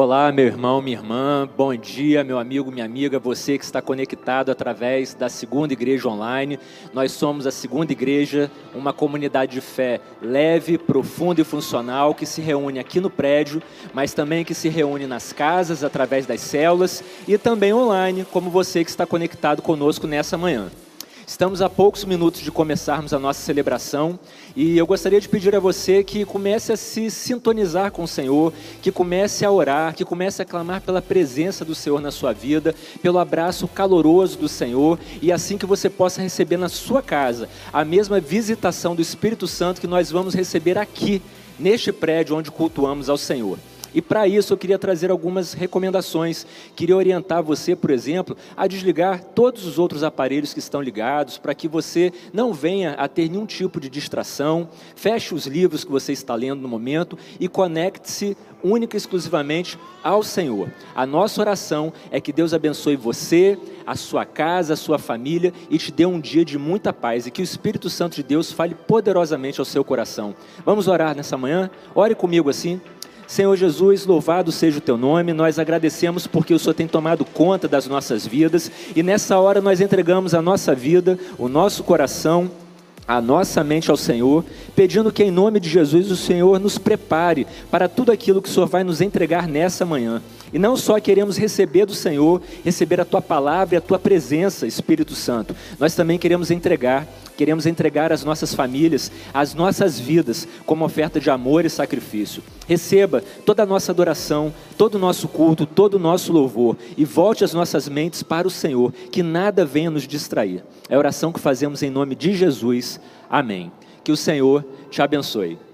Olá, meu irmão, minha irmã, bom dia, meu amigo, minha amiga, você que está conectado através da Segunda Igreja Online. Nós somos a Segunda Igreja, uma comunidade de fé leve, profunda e funcional que se reúne aqui no prédio, mas também que se reúne nas casas, através das células e também online, como você que está conectado conosco nessa manhã. Estamos a poucos minutos de começarmos a nossa celebração e eu gostaria de pedir a você que comece a se sintonizar com o Senhor, que comece a orar, que comece a clamar pela presença do Senhor na sua vida, pelo abraço caloroso do Senhor e assim que você possa receber na sua casa a mesma visitação do Espírito Santo que nós vamos receber aqui, neste prédio onde cultuamos ao Senhor. E para isso eu queria trazer algumas recomendações. Queria orientar você, por exemplo, a desligar todos os outros aparelhos que estão ligados, para que você não venha a ter nenhum tipo de distração. Feche os livros que você está lendo no momento e conecte-se única e exclusivamente ao Senhor. A nossa oração é que Deus abençoe você, a sua casa, a sua família e te dê um dia de muita paz e que o Espírito Santo de Deus fale poderosamente ao seu coração. Vamos orar nessa manhã? Ore comigo assim. Senhor Jesus, louvado seja o teu nome, nós agradecemos porque o Senhor tem tomado conta das nossas vidas e nessa hora nós entregamos a nossa vida, o nosso coração, a nossa mente ao Senhor, pedindo que em nome de Jesus o Senhor nos prepare para tudo aquilo que o Senhor vai nos entregar nessa manhã. E não só queremos receber do Senhor, receber a tua palavra e a tua presença, Espírito Santo, nós também queremos entregar queremos entregar as nossas famílias, as nossas vidas, como oferta de amor e sacrifício. Receba toda a nossa adoração, todo o nosso culto, todo o nosso louvor e volte as nossas mentes para o Senhor, que nada venha nos distrair. É a oração que fazemos em nome de Jesus. Amém. Que o Senhor te abençoe.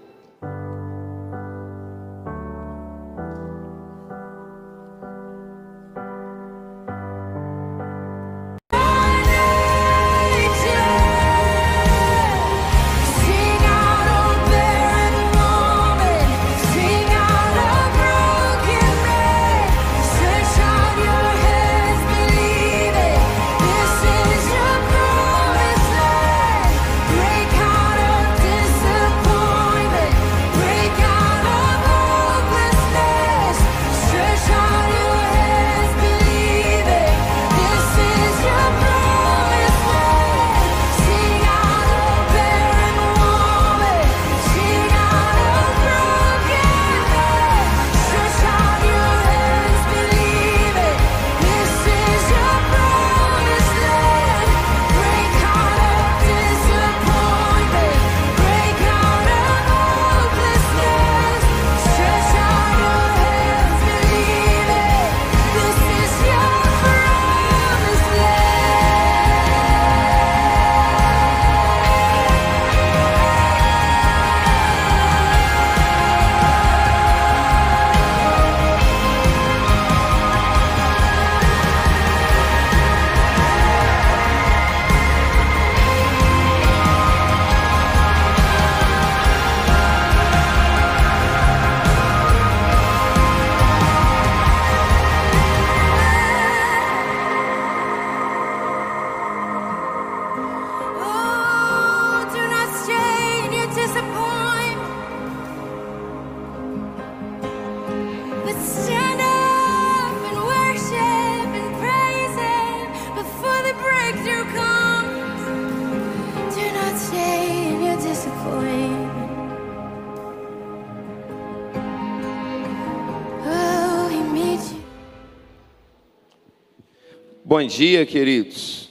Dia, queridos.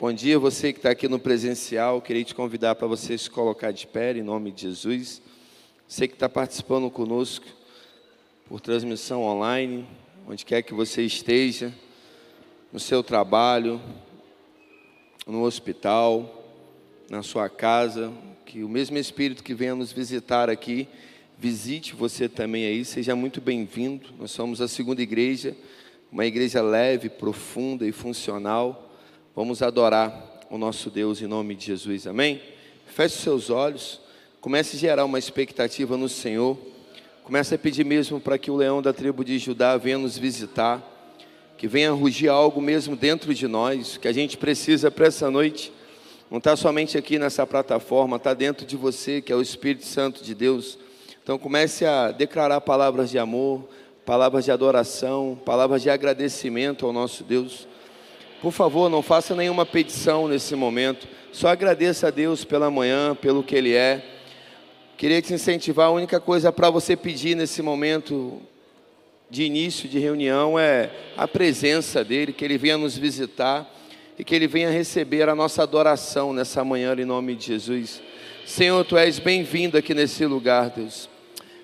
Bom dia, você que está aqui no presencial. Queria te convidar para você se colocar de pé, em nome de Jesus. Você que está participando conosco por transmissão online, onde quer que você esteja, no seu trabalho, no hospital, na sua casa, que o mesmo Espírito que venha nos visitar aqui, visite você também aí, seja muito bem-vindo. Nós somos a segunda igreja, uma igreja leve, profunda e funcional. Vamos adorar o nosso Deus em nome de Jesus, amém? Feche os seus olhos, comece a gerar uma expectativa no Senhor, comece a pedir mesmo para que o leão da tribo de Judá venha nos visitar, que venha rugir algo mesmo dentro de nós, que a gente precisa para essa noite. Não está somente aqui nessa plataforma, está dentro de você, que é o Espírito Santo de Deus. Então comece a declarar palavras de amor, palavras de adoração, palavras de agradecimento ao nosso Deus. Por favor, não faça nenhuma petição nesse momento, só agradeça a Deus pela manhã, pelo que Ele é. Queria te incentivar, a única coisa para você pedir nesse momento de início de reunião é a presença dEle, que Ele venha nos visitar e que Ele venha receber a nossa adoração nessa manhã, em nome de Jesus. Senhor, Tu és bem-vindo aqui nesse lugar, Deus.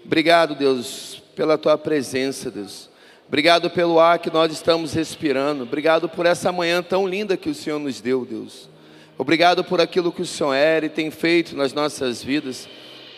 Obrigado, Deus, pela Tua presença, Deus. Obrigado pelo ar que nós estamos respirando. Obrigado por essa manhã tão linda que o Senhor nos deu, Deus. Obrigado por aquilo que o Senhor é e tem feito nas nossas vidas.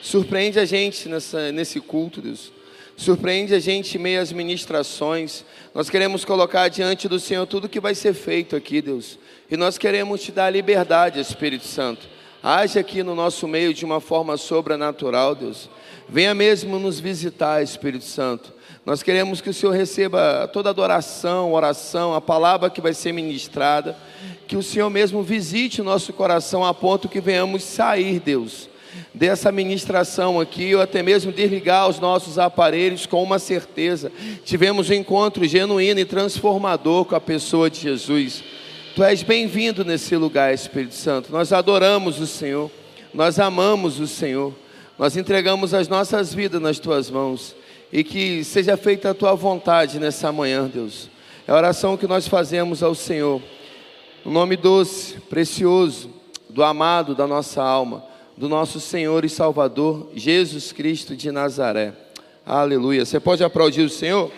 Surpreende a gente nessa, nesse culto, Deus. Surpreende a gente em meio às ministrações. Nós queremos colocar diante do Senhor tudo que vai ser feito aqui, Deus. E nós queremos te dar liberdade, Espírito Santo. Age aqui no nosso meio de uma forma sobrenatural, Deus. Venha mesmo nos visitar, Espírito Santo. Nós queremos que o Senhor receba toda adoração, oração, a palavra que vai ser ministrada. Que o Senhor mesmo visite o nosso coração a ponto que venhamos sair, Deus dessa ministração aqui, ou até mesmo desligar os nossos aparelhos com uma certeza. Tivemos um encontro genuíno e transformador com a pessoa de Jesus. Tu és bem-vindo nesse lugar, Espírito Santo. Nós adoramos o Senhor, nós amamos o Senhor, nós entregamos as nossas vidas nas tuas mãos e que seja feita a tua vontade nessa manhã, Deus. É a oração que nós fazemos ao Senhor, no nome doce, precioso, do amado da nossa alma do nosso Senhor e Salvador Jesus Cristo de Nazaré. Aleluia. Você pode aplaudir o Senhor?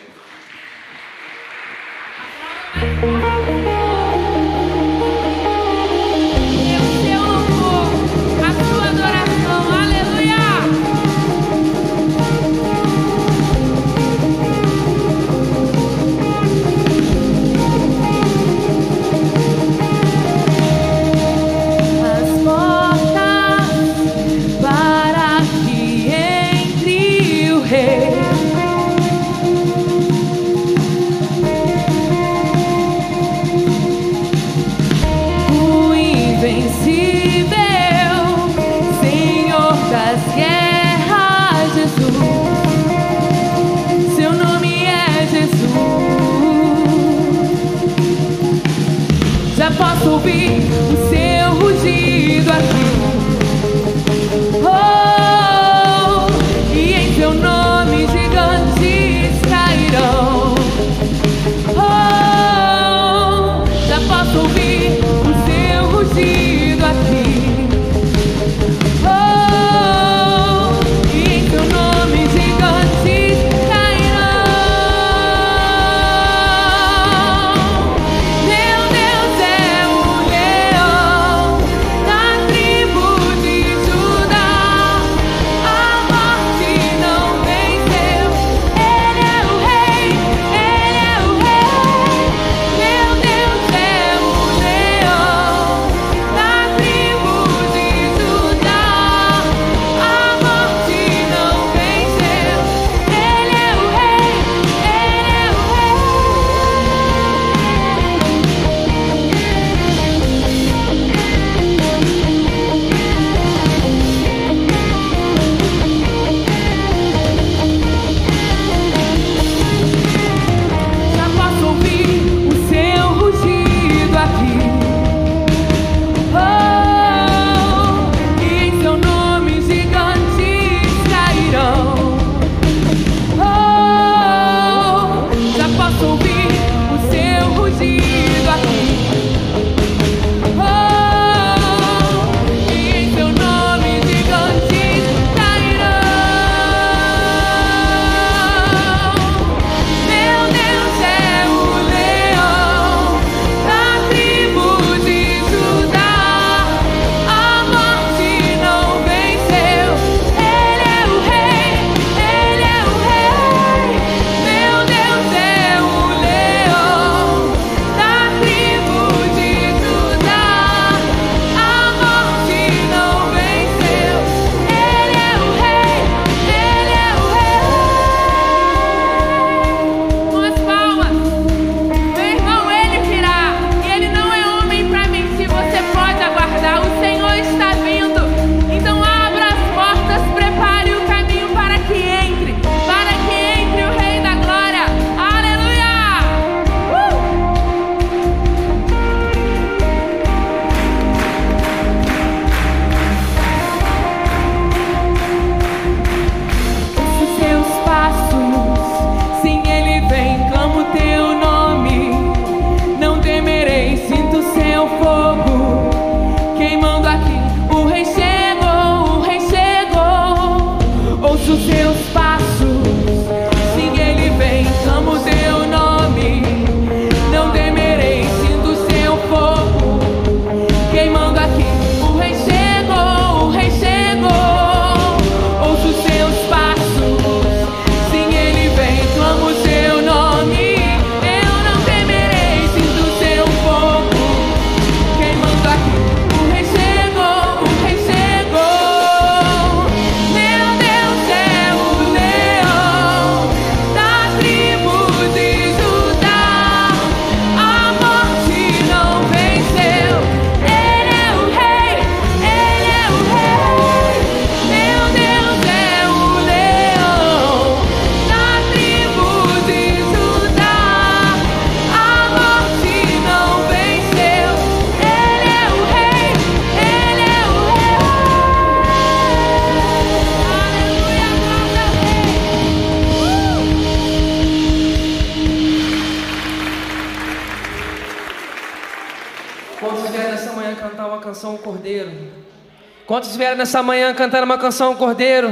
Quantos vieram nessa manhã cantar uma canção ao Cordeiro?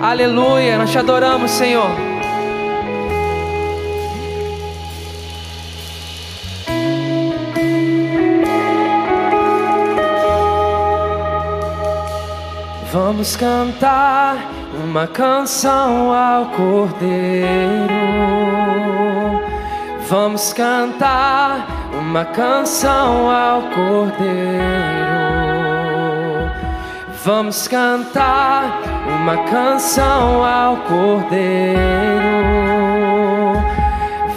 Aleluia, nós te adoramos, Senhor. Vamos cantar uma canção ao Cordeiro. Vamos cantar uma canção ao Cordeiro. Vamos cantar uma canção ao Cordeiro.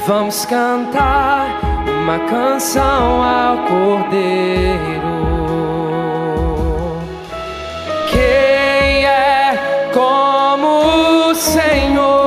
Vamos cantar uma canção ao Cordeiro. Quem é como o Senhor?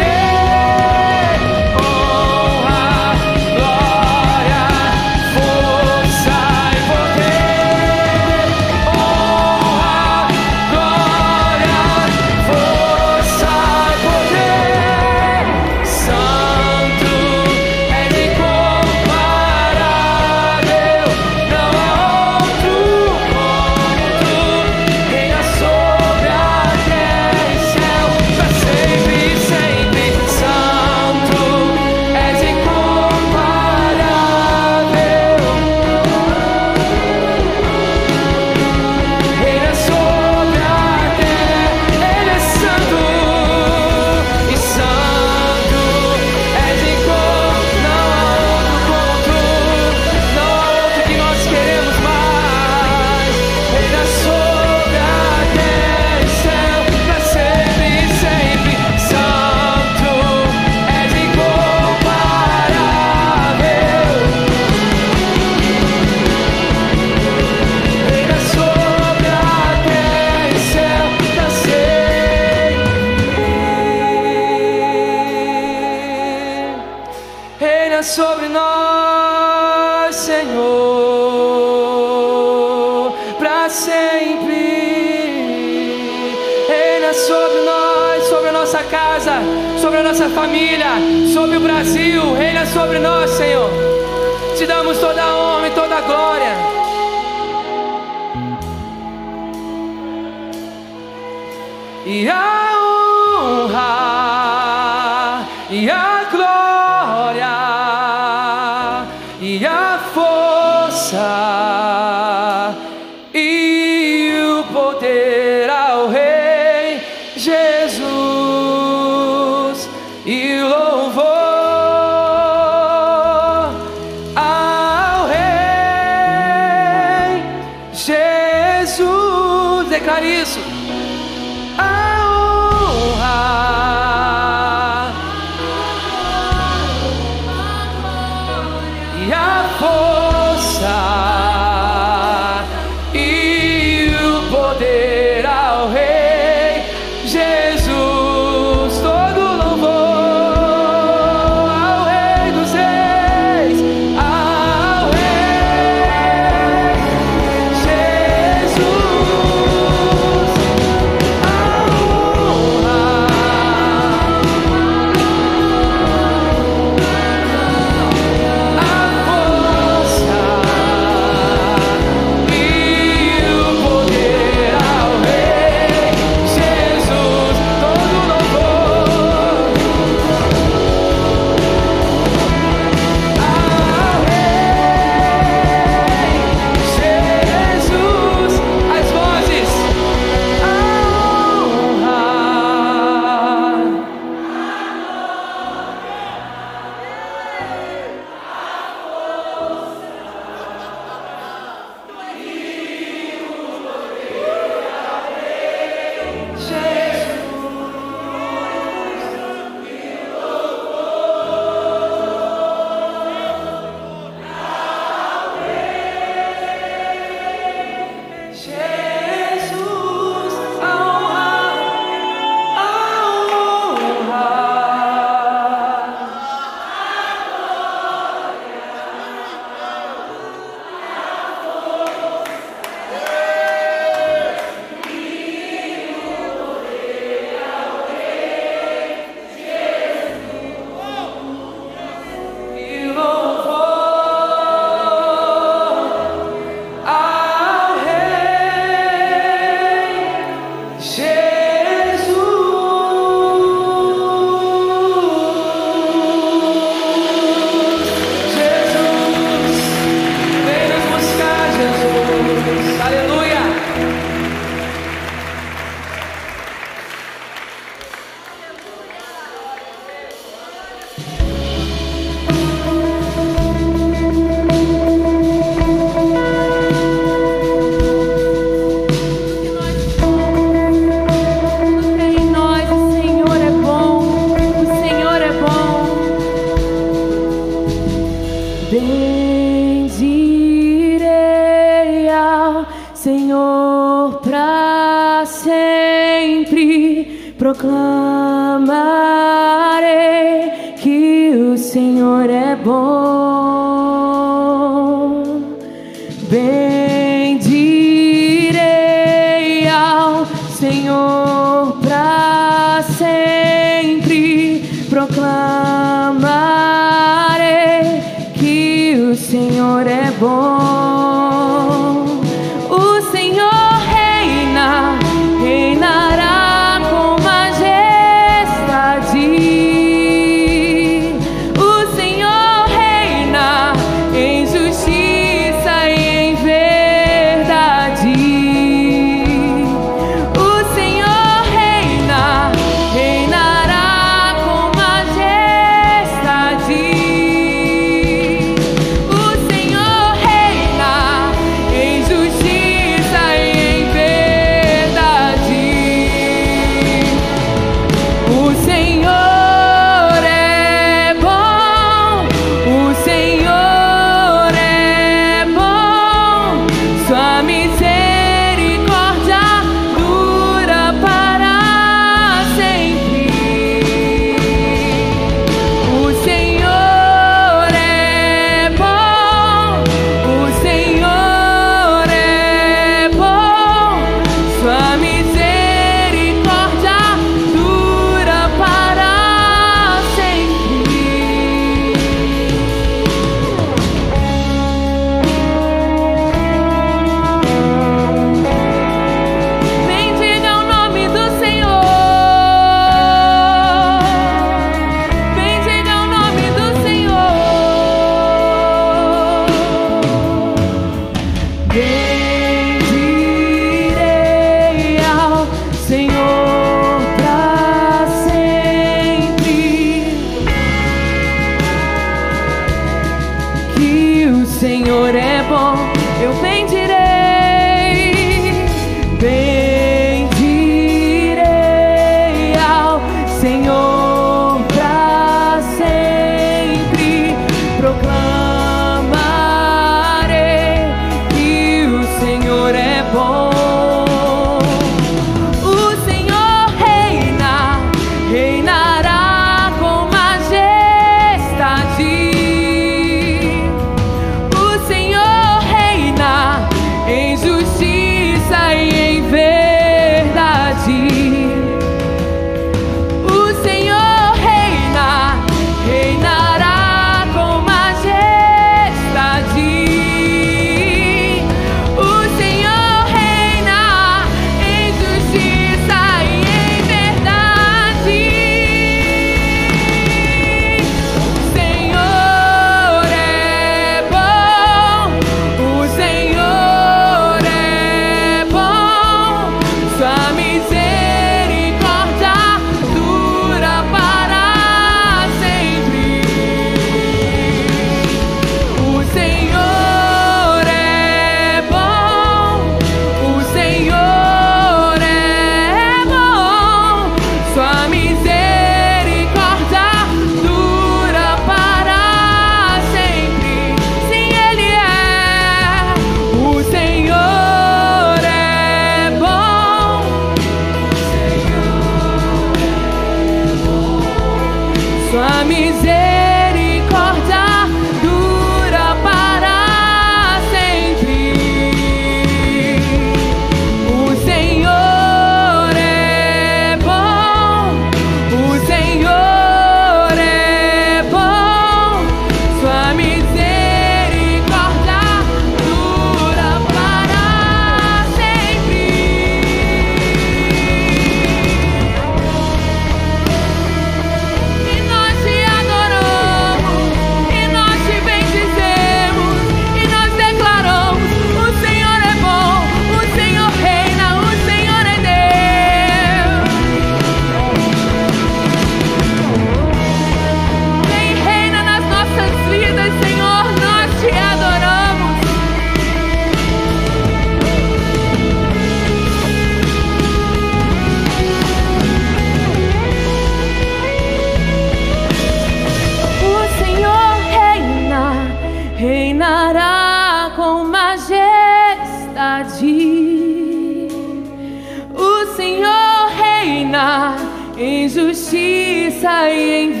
Justiça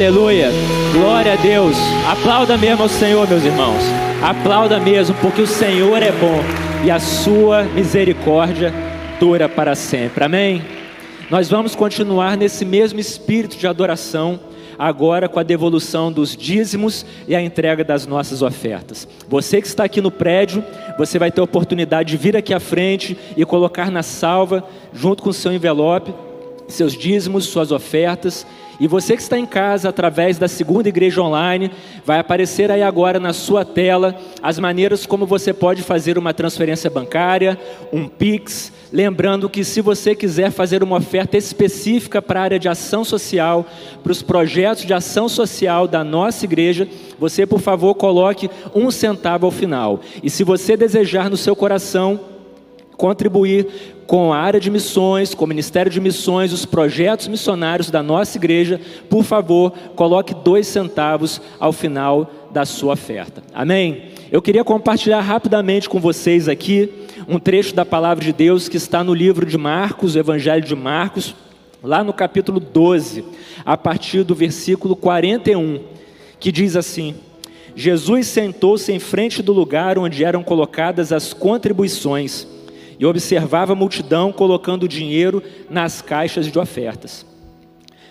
Aleluia. Glória a Deus. Aplauda mesmo ao Senhor, meus irmãos. Aplauda mesmo, porque o Senhor é bom e a sua misericórdia dura para sempre. Amém? Nós vamos continuar nesse mesmo espírito de adoração, agora com a devolução dos dízimos e a entrega das nossas ofertas. Você que está aqui no prédio, você vai ter a oportunidade de vir aqui à frente e colocar na salva, junto com o seu envelope, seus dízimos, suas ofertas. E você que está em casa, através da segunda igreja online, vai aparecer aí agora na sua tela as maneiras como você pode fazer uma transferência bancária, um Pix. Lembrando que se você quiser fazer uma oferta específica para a área de ação social, para os projetos de ação social da nossa igreja, você, por favor, coloque um centavo ao final. E se você desejar no seu coração contribuir com a área de missões, com o Ministério de Missões, os projetos missionários da nossa igreja, por favor, coloque dois centavos ao final da sua oferta. Amém? Eu queria compartilhar rapidamente com vocês aqui um trecho da palavra de Deus que está no livro de Marcos, o Evangelho de Marcos, lá no capítulo 12, a partir do versículo 41, que diz assim: Jesus sentou-se em frente do lugar onde eram colocadas as contribuições e observava a multidão colocando dinheiro nas caixas de ofertas.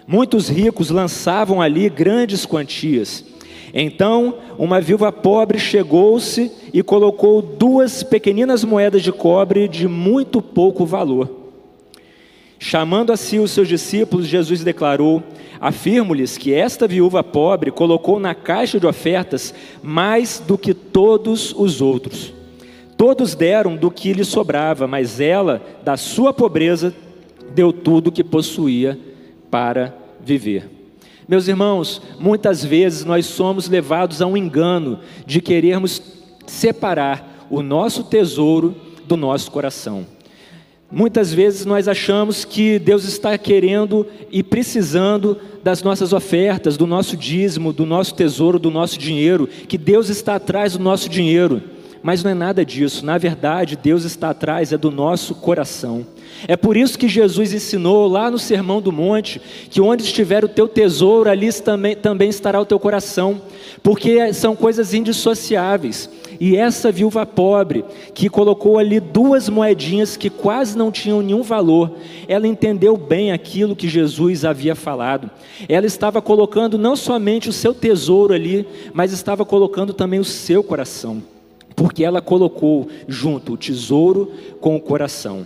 Muitos ricos lançavam ali grandes quantias. Então, uma viúva pobre chegou-se e colocou duas pequeninas moedas de cobre de muito pouco valor. Chamando a si os seus discípulos, Jesus declarou: Afirmo-lhes que esta viúva pobre colocou na caixa de ofertas mais do que todos os outros. Todos deram do que lhe sobrava, mas ela, da sua pobreza, deu tudo o que possuía para viver. Meus irmãos, muitas vezes nós somos levados a um engano de querermos separar o nosso tesouro do nosso coração. Muitas vezes nós achamos que Deus está querendo e precisando das nossas ofertas, do nosso dízimo, do nosso tesouro, do nosso dinheiro, que Deus está atrás do nosso dinheiro. Mas não é nada disso. Na verdade, Deus está atrás é do nosso coração. É por isso que Jesus ensinou lá no Sermão do Monte que onde estiver o teu tesouro, ali também, também estará o teu coração, porque são coisas indissociáveis. E essa viúva pobre, que colocou ali duas moedinhas que quase não tinham nenhum valor, ela entendeu bem aquilo que Jesus havia falado. Ela estava colocando não somente o seu tesouro ali, mas estava colocando também o seu coração, porque ela colocou junto o tesouro com o coração.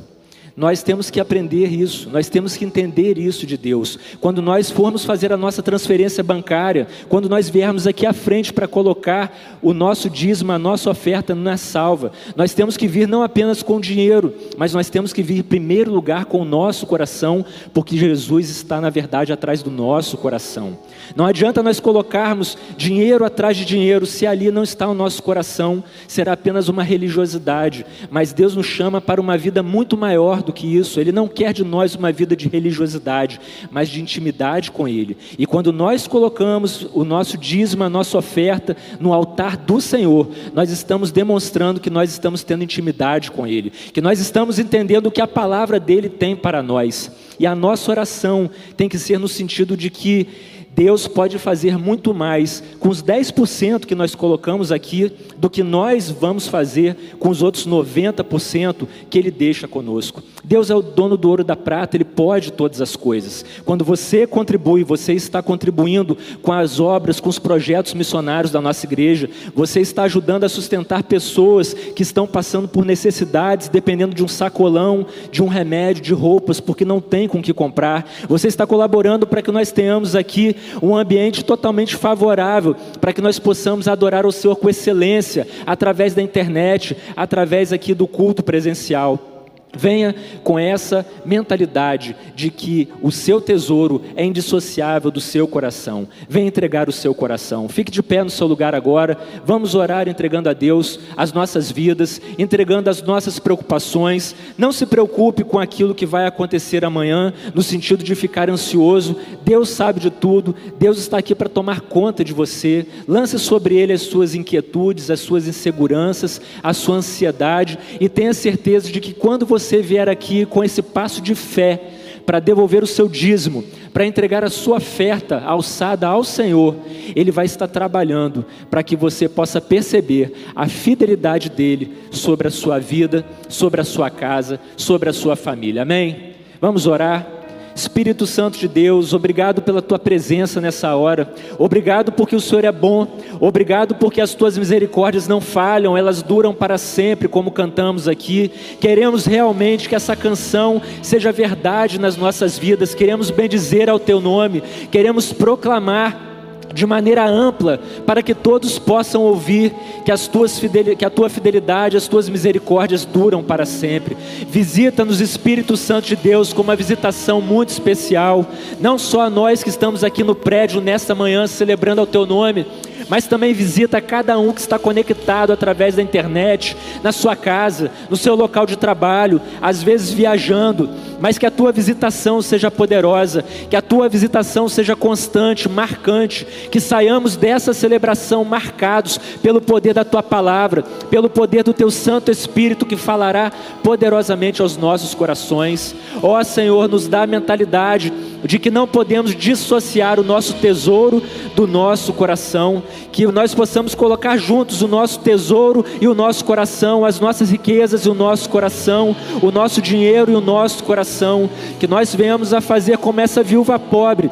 Nós temos que aprender isso, nós temos que entender isso de Deus. Quando nós formos fazer a nossa transferência bancária, quando nós viermos aqui à frente para colocar o nosso dízimo, a nossa oferta na salva, nós temos que vir não apenas com dinheiro, mas nós temos que vir em primeiro lugar com o nosso coração, porque Jesus está, na verdade, atrás do nosso coração. Não adianta nós colocarmos dinheiro atrás de dinheiro, se ali não está o nosso coração, será apenas uma religiosidade. Mas Deus nos chama para uma vida muito maior do que isso. Ele não quer de nós uma vida de religiosidade, mas de intimidade com Ele. E quando nós colocamos o nosso dízimo, a nossa oferta no altar do Senhor, nós estamos demonstrando que nós estamos tendo intimidade com Ele, que nós estamos entendendo o que a palavra dele tem para nós. E a nossa oração tem que ser no sentido de que Deus pode fazer muito mais com os 10% que nós colocamos aqui do que nós vamos fazer com os outros 90% que Ele deixa conosco. Deus é o dono do ouro da prata, Ele pode todas as coisas. Quando você contribui, você está contribuindo com as obras, com os projetos missionários da nossa igreja, você está ajudando a sustentar pessoas que estão passando por necessidades, dependendo de um sacolão, de um remédio, de roupas, porque não tem com que comprar. Você está colaborando para que nós tenhamos aqui um ambiente totalmente favorável para que nós possamos adorar o Senhor com excelência através da internet, através aqui do culto presencial. Venha com essa mentalidade de que o seu tesouro é indissociável do seu coração. Venha entregar o seu coração. Fique de pé no seu lugar agora. Vamos orar entregando a Deus as nossas vidas, entregando as nossas preocupações. Não se preocupe com aquilo que vai acontecer amanhã, no sentido de ficar ansioso. Deus sabe de tudo. Deus está aqui para tomar conta de você. Lance sobre ele as suas inquietudes, as suas inseguranças, a sua ansiedade e tenha certeza de que quando você você vier aqui com esse passo de fé para devolver o seu dízimo, para entregar a sua oferta alçada ao Senhor, Ele vai estar trabalhando para que você possa perceber a fidelidade dEle sobre a sua vida, sobre a sua casa, sobre a sua família. Amém? Vamos orar. Espírito Santo de Deus, obrigado pela tua presença nessa hora, obrigado porque o Senhor é bom, obrigado porque as tuas misericórdias não falham, elas duram para sempre, como cantamos aqui. Queremos realmente que essa canção seja verdade nas nossas vidas, queremos bendizer ao teu nome, queremos proclamar de maneira ampla, para que todos possam ouvir que, as tuas que a tua fidelidade, as tuas misericórdias duram para sempre. Visita-nos, Espírito Santo de Deus, com uma visitação muito especial, não só a nós que estamos aqui no prédio nesta manhã celebrando ao teu nome, mas também visita cada um que está conectado através da internet, na sua casa, no seu local de trabalho, às vezes viajando, mas que a tua visitação seja poderosa, que a tua visitação seja constante, marcante, que saiamos dessa celebração marcados pelo poder da tua palavra, pelo poder do teu Santo Espírito que falará poderosamente aos nossos corações. Ó Senhor, nos dá a mentalidade de que não podemos dissociar o nosso tesouro do nosso coração, que nós possamos colocar juntos o nosso tesouro e o nosso coração, as nossas riquezas e o nosso coração, o nosso dinheiro e o nosso coração, que nós venhamos a fazer como essa viúva pobre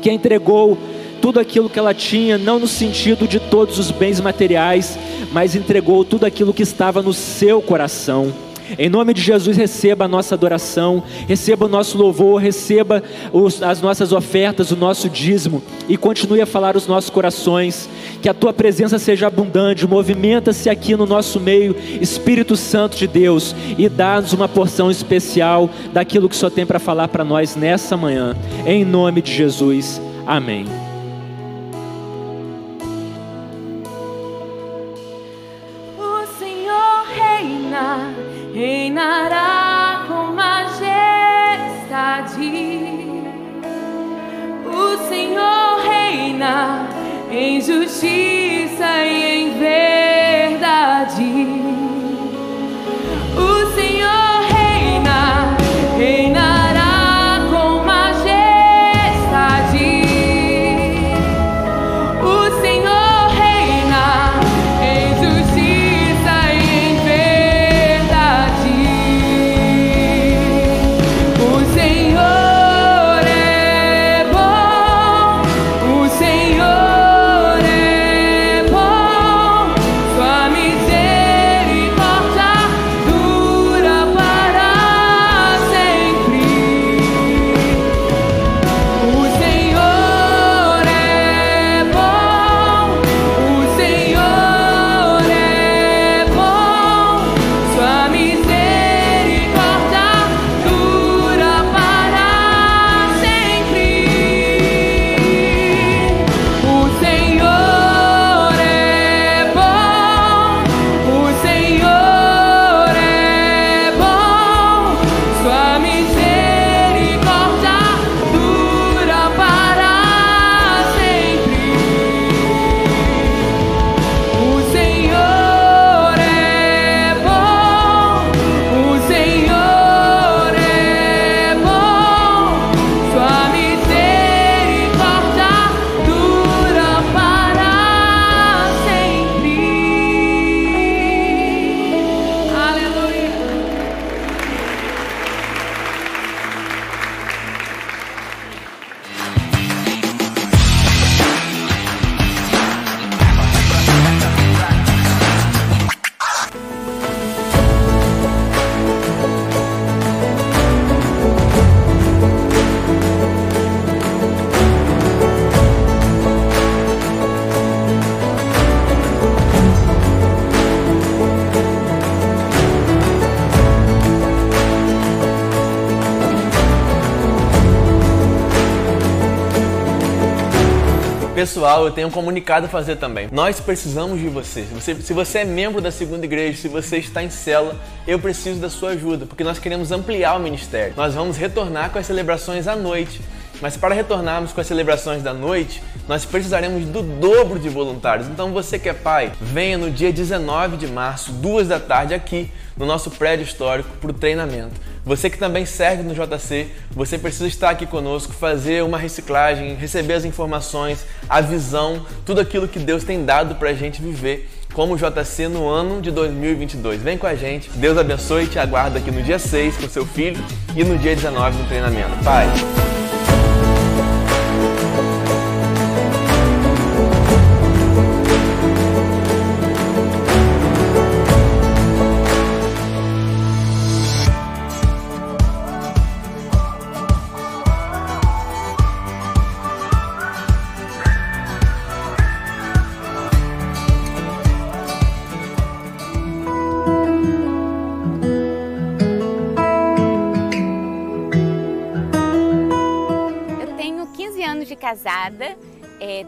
que entregou tudo aquilo que ela tinha, não no sentido de todos os bens materiais, mas entregou tudo aquilo que estava no seu coração. Em nome de Jesus, receba a nossa adoração, receba o nosso louvor, receba os, as nossas ofertas, o nosso dízimo e continue a falar os nossos corações. Que a tua presença seja abundante, movimenta-se aqui no nosso meio, Espírito Santo de Deus, e dá-nos uma porção especial daquilo que só tem para falar para nós nessa manhã. Em nome de Jesus, amém. reinará com majestade. O Senhor reina em justiça e em verdade. Pessoal, eu tenho um comunicado a fazer também. Nós precisamos de você. Se você, se você é membro da segunda igreja, se você está em cela, eu preciso da sua ajuda, porque nós queremos ampliar o ministério. Nós vamos retornar com as celebrações à noite. Mas para retornarmos com as celebrações da noite, nós precisaremos do dobro de voluntários. Então você que é pai, venha no dia 19 de março, duas da tarde, aqui no nosso prédio histórico para o treinamento. Você que também serve no JC, você precisa estar aqui conosco, fazer uma reciclagem, receber as informações, a visão, tudo aquilo que Deus tem dado para a gente viver como JC no ano de 2022. Vem com a gente, Deus abençoe e te aguarda aqui no dia 6 com seu filho e no dia 19 no treinamento. Pai.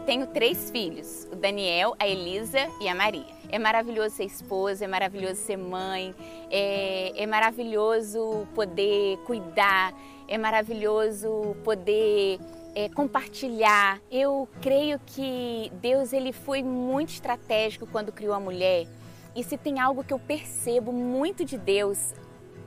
Tenho três filhos, o Daniel, a Elisa e a Maria. É maravilhoso ser esposa, é maravilhoso ser mãe, é, é maravilhoso poder cuidar, é maravilhoso poder eh, compartilhar. Eu creio que Deus ele foi muito estratégico quando criou a mulher. E se tem algo que eu percebo muito de Deus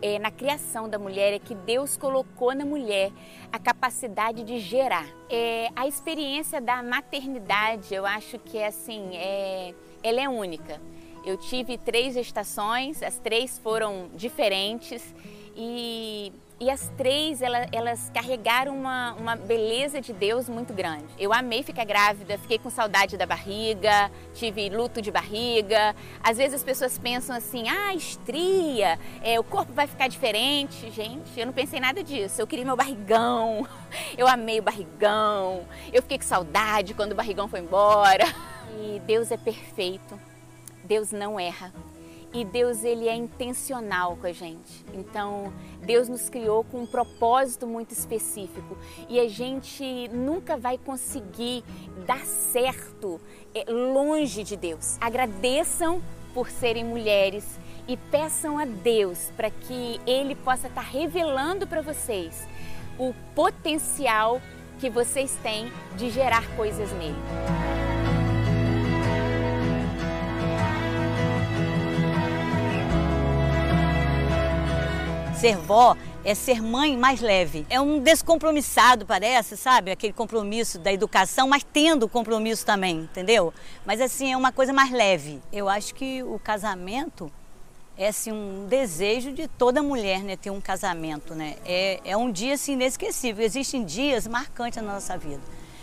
é, na criação da mulher é que Deus colocou na mulher a capacidade de gerar. É, a experiência da maternidade, eu acho que é assim, é, ela é única. Eu tive três gestações, as três foram diferentes e, e as três elas, elas carregaram uma, uma beleza de Deus muito grande. Eu amei ficar grávida, fiquei com saudade da barriga, tive luto de barriga. Às vezes as pessoas pensam assim, ah, estria, é, o corpo vai ficar diferente. Gente, eu não pensei nada disso. Eu queria meu barrigão, eu amei o barrigão, eu fiquei com saudade quando o barrigão foi embora. E Deus é perfeito, Deus não erra. E Deus ele é intencional com a gente. Então, Deus nos criou com um propósito muito específico e a gente nunca vai conseguir dar certo é, longe de Deus. Agradeçam por serem mulheres e peçam a Deus para que ele possa estar revelando para vocês o potencial que vocês têm de gerar coisas nele. Ser vó é ser mãe mais leve. É um descompromissado, parece, sabe? Aquele compromisso da educação, mas tendo compromisso também, entendeu? Mas assim, é uma coisa mais leve. Eu acho que o casamento é assim, um desejo de toda mulher, né? Ter um casamento, né? É, é um dia assim, inesquecível. Existem dias marcantes na nossa vida,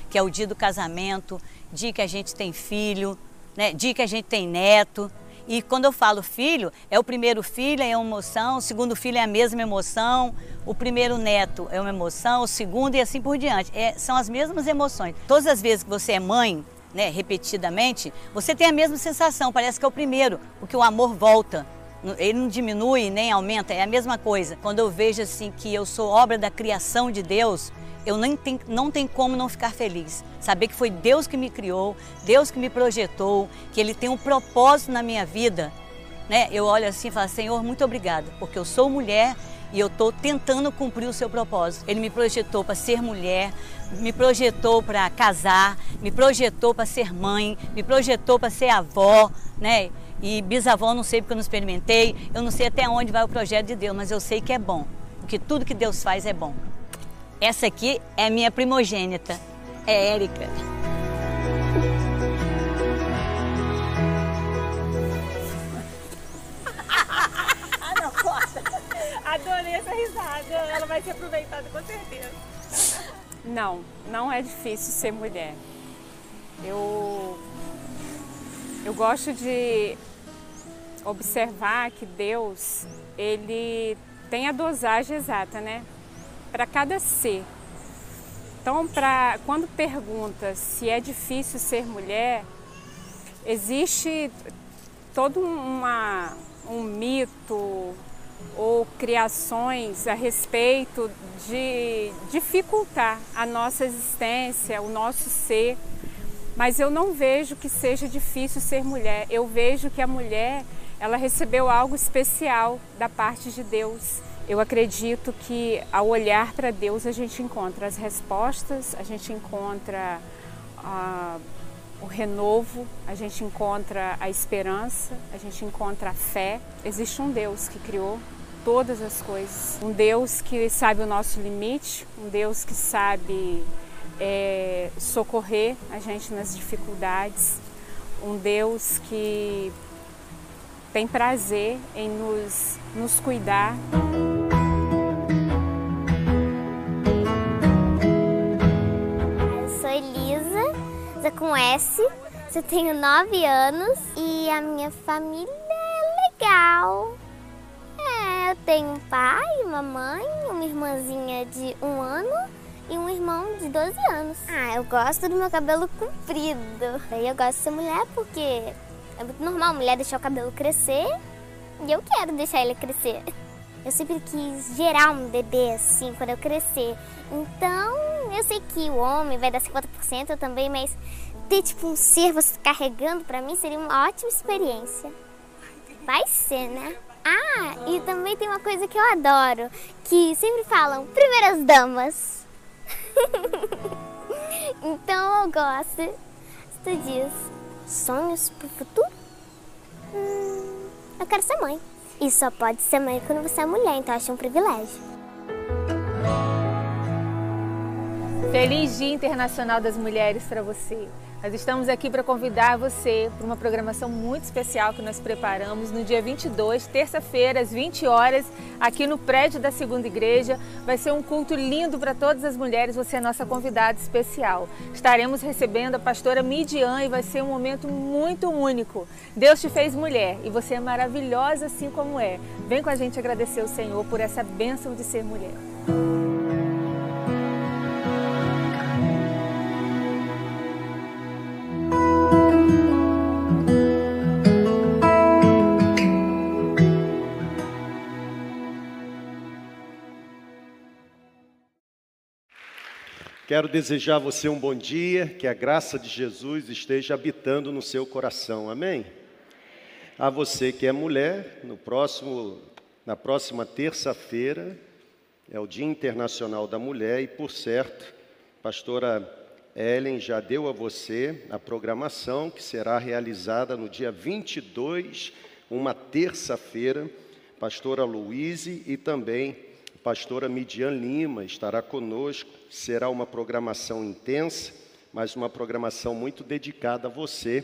que é o dia do casamento, dia que a gente tem filho, né? dia que a gente tem neto. E quando eu falo filho, é o primeiro filho, é uma emoção, o segundo filho é a mesma emoção, o primeiro neto é uma emoção, o segundo e assim por diante. É, são as mesmas emoções. Todas as vezes que você é mãe, né, repetidamente, você tem a mesma sensação, parece que é o primeiro, porque o amor volta. Ele não diminui nem aumenta, é a mesma coisa. Quando eu vejo assim que eu sou obra da criação de Deus, eu nem tem, não tem como não ficar feliz. Saber que foi Deus que me criou, Deus que me projetou, que Ele tem um propósito na minha vida. Né? Eu olho assim e falo, Senhor, muito obrigado, porque eu sou mulher e eu estou tentando cumprir o seu propósito. Ele me projetou para ser mulher, me projetou para casar, me projetou para ser mãe, me projetou para ser avó, né? E bisavó não sei porque eu não experimentei, eu não sei até onde vai o projeto de Deus, mas eu sei que é bom, porque tudo que Deus faz é bom. Essa aqui é minha primogênita, é Érica. Ah. Adorei essa risada. Ela vai ser aproveitada com certeza. Não, não é difícil ser mulher. Eu, eu gosto de observar que Deus, ele tem a dosagem exata, né? Para cada ser. Então, pra, quando pergunta se é difícil ser mulher, existe todo uma, um mito ou criações a respeito de dificultar a nossa existência, o nosso ser. Mas eu não vejo que seja difícil ser mulher. Eu vejo que a mulher, ela recebeu algo especial da parte de Deus. Eu acredito que ao olhar para Deus a gente encontra as respostas, a gente encontra ah, o renovo, a gente encontra a esperança, a gente encontra a fé. Existe um Deus que criou todas as coisas, um Deus que sabe o nosso limite, um Deus que sabe é, socorrer a gente nas dificuldades, um Deus que tem prazer em nos, nos cuidar. Eu sou Elisa, sou com S, eu tenho 9 anos e a minha família é legal. É, eu tenho um pai, uma mãe, uma irmãzinha de um ano e um irmão de 12 anos. Ah, eu gosto do meu cabelo comprido. Daí eu gosto de ser mulher porque é muito normal mulher deixar o cabelo crescer e eu quero deixar ele crescer. Eu sempre quis gerar um bebê assim quando eu crescer. Então, eu sei que o homem vai dar 50% eu também, mas ter tipo um ser você carregando pra mim seria uma ótima experiência. Vai ser, né? Ah, e também tem uma coisa que eu adoro, que sempre falam primeiras damas. então eu gosto disso. Sonhos pro futuro? Hum, eu quero ser mãe. E só pode ser mãe quando você é mulher, então acho um privilégio. Feliz Dia Internacional das Mulheres para você. Nós estamos aqui para convidar você para uma programação muito especial que nós preparamos no dia 22, terça-feira, às 20 horas, aqui no prédio da Segunda Igreja. Vai ser um culto lindo para todas as mulheres, você é nossa convidada especial. Estaremos recebendo a pastora Midian e vai ser um momento muito único. Deus te fez mulher e você é maravilhosa assim como é. Vem com a gente agradecer o Senhor por essa bênção de ser mulher. Quero desejar a você um bom dia, que a graça de Jesus esteja habitando no seu coração. Amém? A você que é mulher, no próximo, na próxima terça-feira é o Dia Internacional da Mulher e, por certo, pastora Ellen já deu a você a programação que será realizada no dia 22, uma terça-feira, pastora Luíse e também pastora Midian Lima estará conosco. Será uma programação intensa, mas uma programação muito dedicada a você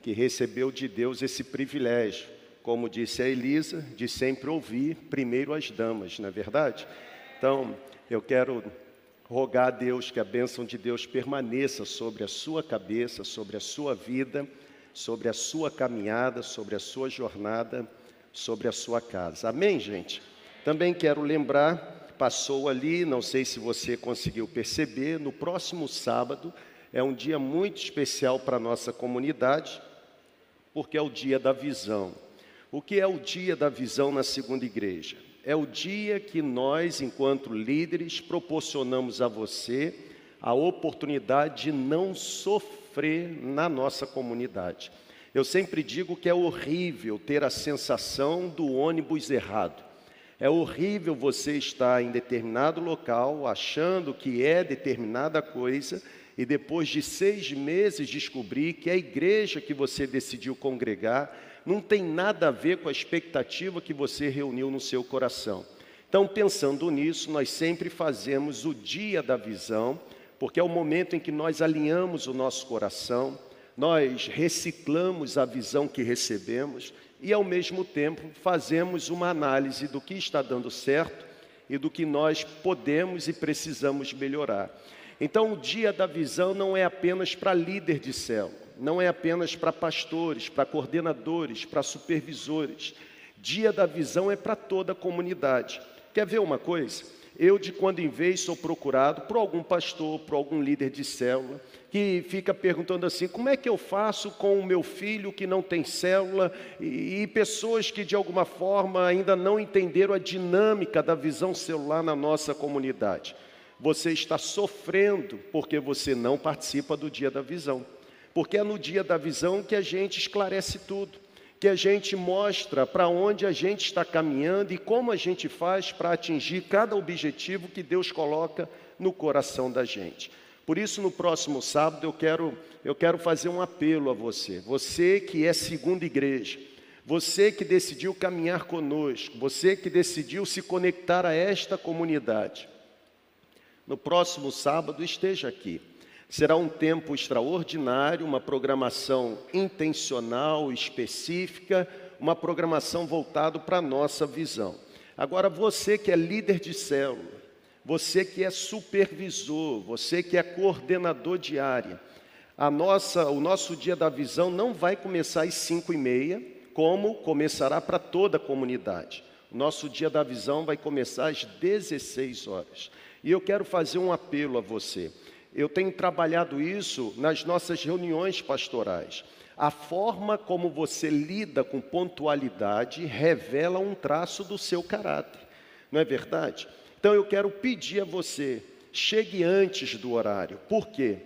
que recebeu de Deus esse privilégio, como disse a Elisa, de sempre ouvir primeiro as damas, não é verdade? Então, eu quero rogar a Deus que a bênção de Deus permaneça sobre a sua cabeça, sobre a sua vida, sobre a sua caminhada, sobre a sua jornada, sobre a sua casa. Amém, gente? Também quero lembrar, passou ali, não sei se você conseguiu perceber, no próximo sábado é um dia muito especial para a nossa comunidade, porque é o dia da visão. O que é o dia da visão na segunda igreja? é o dia que nós, enquanto líderes, proporcionamos a você a oportunidade de não sofrer na nossa comunidade. Eu sempre digo que é horrível ter a sensação do ônibus errado. É horrível você estar em determinado local achando que é determinada coisa e depois de seis meses descobrir que a igreja que você decidiu congregar não tem nada a ver com a expectativa que você reuniu no seu coração. Então, pensando nisso, nós sempre fazemos o dia da visão, porque é o momento em que nós alinhamos o nosso coração, nós reciclamos a visão que recebemos e, ao mesmo tempo, fazemos uma análise do que está dando certo e do que nós podemos e precisamos melhorar. Então, o dia da visão não é apenas para líder de céu, não é apenas para pastores, para coordenadores, para supervisores. Dia da visão é para toda a comunidade. Quer ver uma coisa? Eu, de quando em vez, sou procurado por algum pastor, por algum líder de célula, que fica perguntando assim: como é que eu faço com o meu filho que não tem célula e, e pessoas que, de alguma forma, ainda não entenderam a dinâmica da visão celular na nossa comunidade? Você está sofrendo porque você não participa do dia da visão porque é no dia da visão que a gente esclarece tudo, que a gente mostra para onde a gente está caminhando e como a gente faz para atingir cada objetivo que Deus coloca no coração da gente. Por isso, no próximo sábado, eu quero, eu quero fazer um apelo a você, você que é segunda igreja, você que decidiu caminhar conosco, você que decidiu se conectar a esta comunidade. No próximo sábado, esteja aqui. Será um tempo extraordinário, uma programação intencional, específica, uma programação voltada para a nossa visão. Agora, você que é líder de célula, você que é supervisor, você que é coordenador de área, a nossa, o nosso dia da visão não vai começar às cinco e meia, como começará para toda a comunidade. O nosso dia da visão vai começar às 16 horas. E eu quero fazer um apelo a você. Eu tenho trabalhado isso nas nossas reuniões pastorais. A forma como você lida com pontualidade revela um traço do seu caráter, não é verdade? Então eu quero pedir a você, chegue antes do horário. Por quê?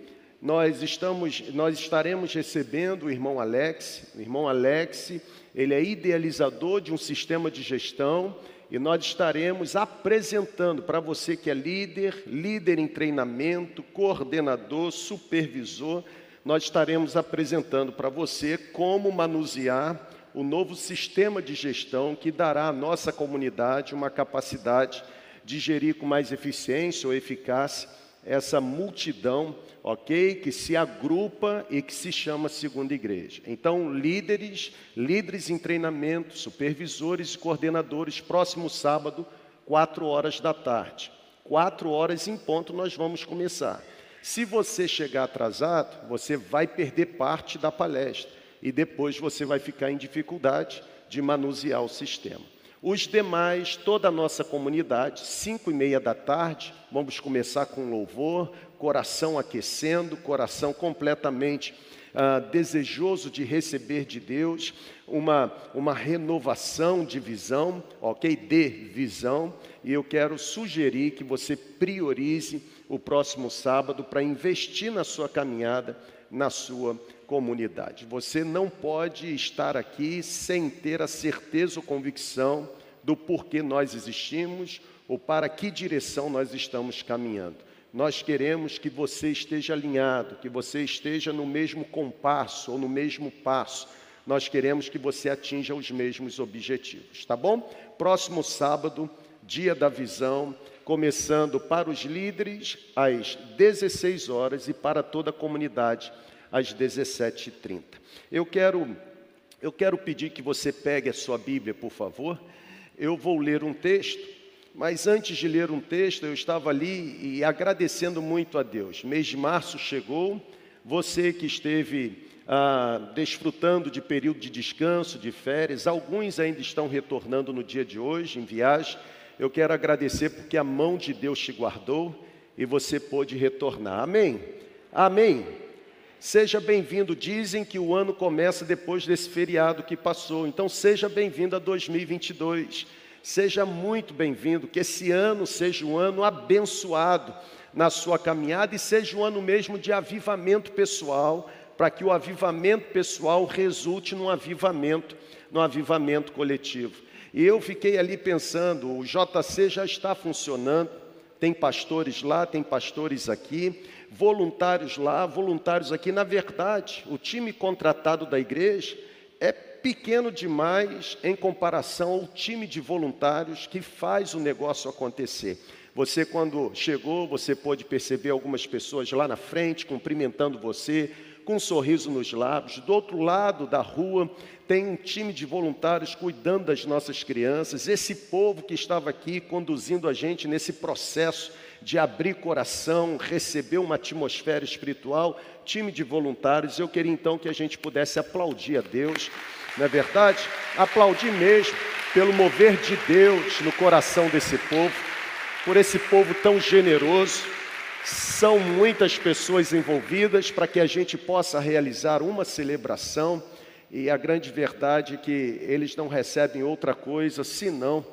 Nós estamos, nós estaremos recebendo o irmão Alex. O irmão Alex, ele é idealizador de um sistema de gestão e nós estaremos apresentando para você que é líder, líder em treinamento, coordenador, supervisor, nós estaremos apresentando para você como manusear o novo sistema de gestão que dará à nossa comunidade uma capacidade de gerir com mais eficiência ou eficácia essa multidão ok? Que se agrupa e que se chama segunda igreja. Então, líderes, líderes em treinamento, supervisores e coordenadores, próximo sábado, quatro horas da tarde. Quatro horas em ponto nós vamos começar. Se você chegar atrasado, você vai perder parte da palestra e depois você vai ficar em dificuldade de manusear o sistema. Os demais, toda a nossa comunidade, cinco e meia da tarde, vamos começar com louvor, coração aquecendo, coração completamente ah, desejoso de receber de Deus, uma, uma renovação de visão, ok? De visão, e eu quero sugerir que você priorize o próximo sábado para investir na sua caminhada, na sua comunidade. Você não pode estar aqui sem ter a certeza ou convicção do porquê nós existimos ou para que direção nós estamos caminhando. Nós queremos que você esteja alinhado, que você esteja no mesmo compasso ou no mesmo passo, nós queremos que você atinja os mesmos objetivos, tá bom? Próximo sábado, dia da visão, começando para os líderes às 16 horas e para toda a comunidade às 17h30. Eu quero, eu quero pedir que você pegue a sua Bíblia, por favor. Eu vou ler um texto, mas antes de ler um texto, eu estava ali e agradecendo muito a Deus. Mês de março chegou, você que esteve ah, desfrutando de período de descanso, de férias, alguns ainda estão retornando no dia de hoje, em viagem. Eu quero agradecer porque a mão de Deus te guardou e você pôde retornar. Amém? Amém. Seja bem-vindo. Dizem que o ano começa depois desse feriado que passou, então seja bem-vindo a 2022. Seja muito bem-vindo, que esse ano seja um ano abençoado na sua caminhada e seja um ano mesmo de avivamento pessoal, para que o avivamento pessoal resulte num avivamento, num avivamento coletivo. E eu fiquei ali pensando, o JC já está funcionando, tem pastores lá, tem pastores aqui, voluntários lá, voluntários aqui. Na verdade, o time contratado da igreja é pequeno demais em comparação ao time de voluntários que faz o negócio acontecer. Você, quando chegou, você pôde perceber algumas pessoas lá na frente cumprimentando você, com um sorriso nos lábios. Do outro lado da rua, tem um time de voluntários cuidando das nossas crianças. Esse povo que estava aqui conduzindo a gente nesse processo de abrir coração, receber uma atmosfera espiritual, time de voluntários. Eu queria então que a gente pudesse aplaudir a Deus, não é verdade? Aplaudir mesmo pelo mover de Deus no coração desse povo, por esse povo tão generoso são muitas pessoas envolvidas para que a gente possa realizar uma celebração e a grande verdade é que eles não recebem outra coisa senão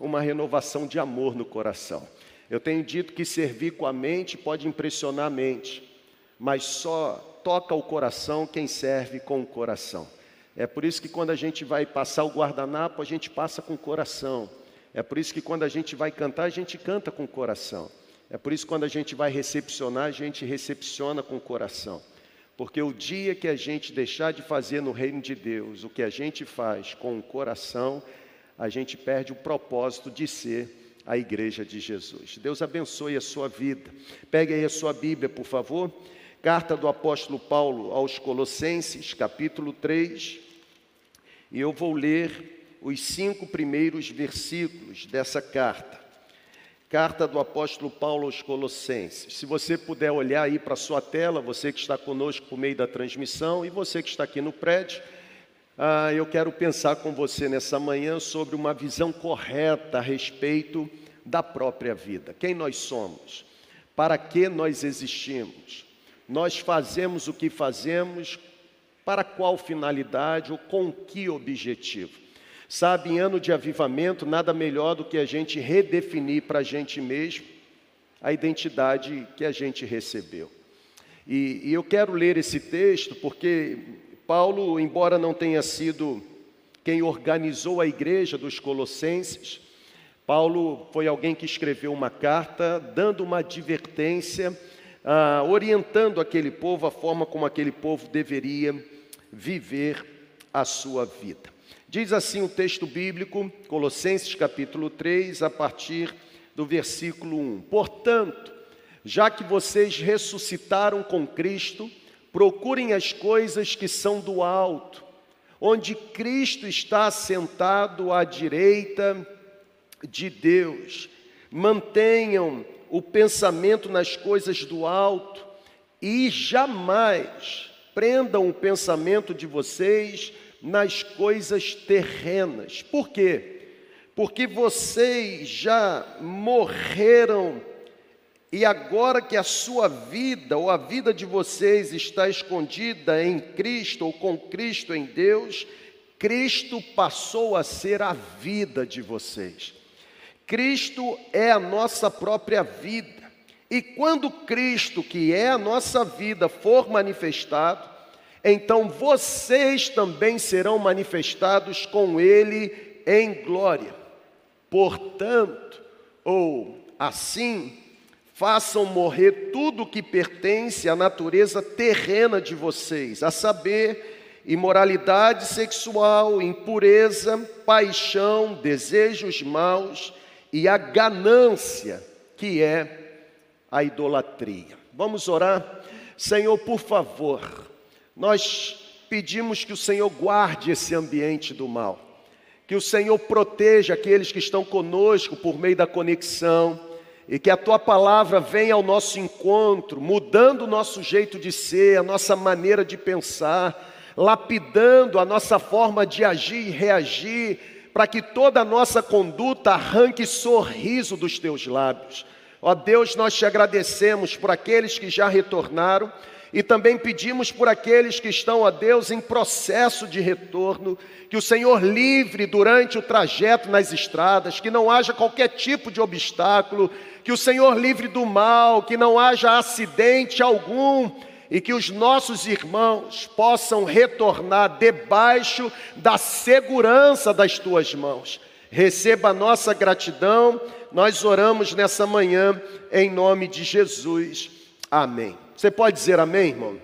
uma renovação de amor no coração. Eu tenho dito que servir com a mente pode impressionar a mente, mas só toca o coração quem serve com o coração. É por isso que quando a gente vai passar o guardanapo, a gente passa com o coração. É por isso que quando a gente vai cantar, a gente canta com o coração. É por isso que quando a gente vai recepcionar, a gente recepciona com o coração. Porque o dia que a gente deixar de fazer no reino de Deus o que a gente faz com o coração, a gente perde o propósito de ser a igreja de Jesus. Deus abençoe a sua vida. Pegue aí a sua Bíblia, por favor. Carta do apóstolo Paulo aos Colossenses, capítulo 3. E eu vou ler os cinco primeiros versículos dessa carta. Carta do apóstolo Paulo aos Colossenses. Se você puder olhar aí para a sua tela, você que está conosco por meio da transmissão e você que está aqui no prédio, ah, eu quero pensar com você nessa manhã sobre uma visão correta a respeito da própria vida. Quem nós somos? Para que nós existimos? Nós fazemos o que fazemos para qual finalidade ou com que objetivo? Sabe, em ano de avivamento, nada melhor do que a gente redefinir para a gente mesmo a identidade que a gente recebeu. E, e eu quero ler esse texto porque Paulo, embora não tenha sido quem organizou a igreja dos Colossenses, Paulo foi alguém que escreveu uma carta dando uma advertência, ah, orientando aquele povo a forma como aquele povo deveria viver a sua vida. Diz assim o texto bíblico, Colossenses capítulo 3, a partir do versículo 1. Portanto, já que vocês ressuscitaram com Cristo, procurem as coisas que são do alto, onde Cristo está sentado à direita de Deus. Mantenham o pensamento nas coisas do alto e jamais prendam o pensamento de vocês nas coisas terrenas. Por quê? Porque vocês já morreram e agora que a sua vida ou a vida de vocês está escondida em Cristo ou com Cristo em Deus, Cristo passou a ser a vida de vocês. Cristo é a nossa própria vida. E quando Cristo, que é a nossa vida, for manifestado, então vocês também serão manifestados com ele em glória. Portanto, ou assim, façam morrer tudo que pertence à natureza terrena de vocês, a saber, imoralidade sexual, impureza, paixão, desejos maus e a ganância, que é a idolatria. Vamos orar? Senhor, por favor, nós pedimos que o Senhor guarde esse ambiente do mal, que o Senhor proteja aqueles que estão conosco por meio da conexão e que a tua palavra venha ao nosso encontro, mudando o nosso jeito de ser, a nossa maneira de pensar, lapidando a nossa forma de agir e reagir, para que toda a nossa conduta arranque sorriso dos teus lábios. Ó Deus, nós te agradecemos por aqueles que já retornaram e também pedimos por aqueles que estão, ó Deus, em processo de retorno, que o Senhor livre durante o trajeto nas estradas, que não haja qualquer tipo de obstáculo, que o Senhor livre do mal, que não haja acidente algum e que os nossos irmãos possam retornar debaixo da segurança das tuas mãos. Receba a nossa gratidão, nós oramos nessa manhã em nome de Jesus. Amém. Você pode dizer amém, irmão?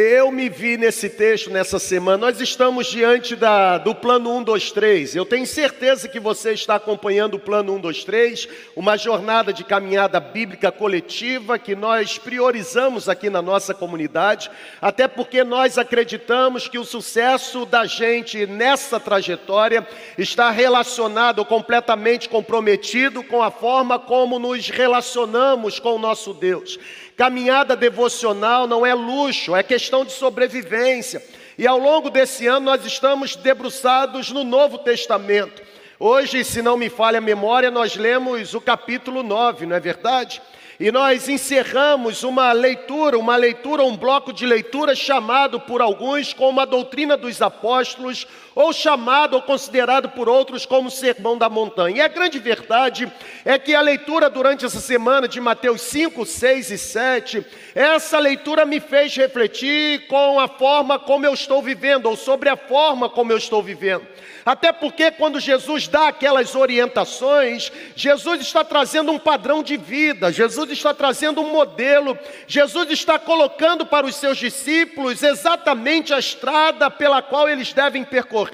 Eu me vi nesse texto nessa semana. Nós estamos diante da, do plano 1, 2, 3. Eu tenho certeza que você está acompanhando o plano 1, 2, 3, uma jornada de caminhada bíblica coletiva que nós priorizamos aqui na nossa comunidade, até porque nós acreditamos que o sucesso da gente nessa trajetória está relacionado, completamente comprometido com a forma como nos relacionamos com o nosso Deus. Caminhada devocional não é luxo, é questão de sobrevivência. E ao longo desse ano nós estamos debruçados no Novo Testamento. Hoje, se não me falha a memória, nós lemos o capítulo 9, não é verdade? E nós encerramos uma leitura, uma leitura, um bloco de leitura chamado por alguns como a doutrina dos apóstolos, ou chamado ou considerado por outros como sermão da montanha. E a grande verdade é que a leitura durante essa semana de Mateus 5, 6 e 7, essa leitura me fez refletir com a forma como eu estou vivendo, ou sobre a forma como eu estou vivendo. Até porque quando Jesus dá aquelas orientações, Jesus está trazendo um padrão de vida, Jesus está trazendo um modelo, Jesus está colocando para os seus discípulos exatamente a estrada pela qual eles devem percorrer.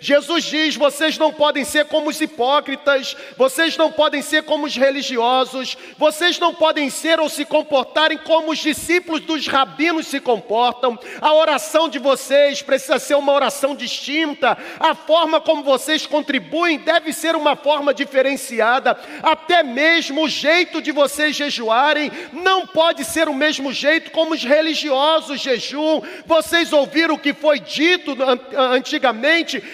Jesus diz: vocês não podem ser como os hipócritas, vocês não podem ser como os religiosos, vocês não podem ser ou se comportarem como os discípulos dos rabinos se comportam. A oração de vocês precisa ser uma oração distinta, a forma como vocês contribuem deve ser uma forma diferenciada, até mesmo o jeito de vocês jejuarem não pode ser o mesmo jeito como os religiosos jejuam. Vocês ouviram o que foi dito antigamente?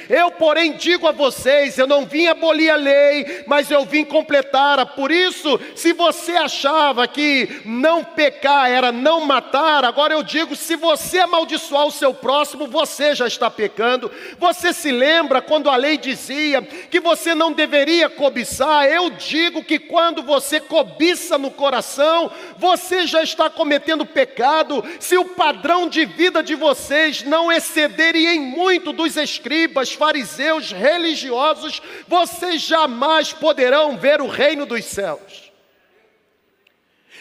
Eu, porém, digo a vocês: eu não vim abolir a lei, mas eu vim completá-la. Por isso, se você achava que não pecar era não matar, agora eu digo: se você amaldiçoar o seu próximo, você já está pecando. Você se lembra quando a lei dizia que você não deveria cobiçar, eu digo que quando você cobiça no coração, você já está cometendo pecado. Se o padrão de vida de vocês não excederem em muito dos escribas, fariseus, religiosos, vocês jamais poderão ver o reino dos céus.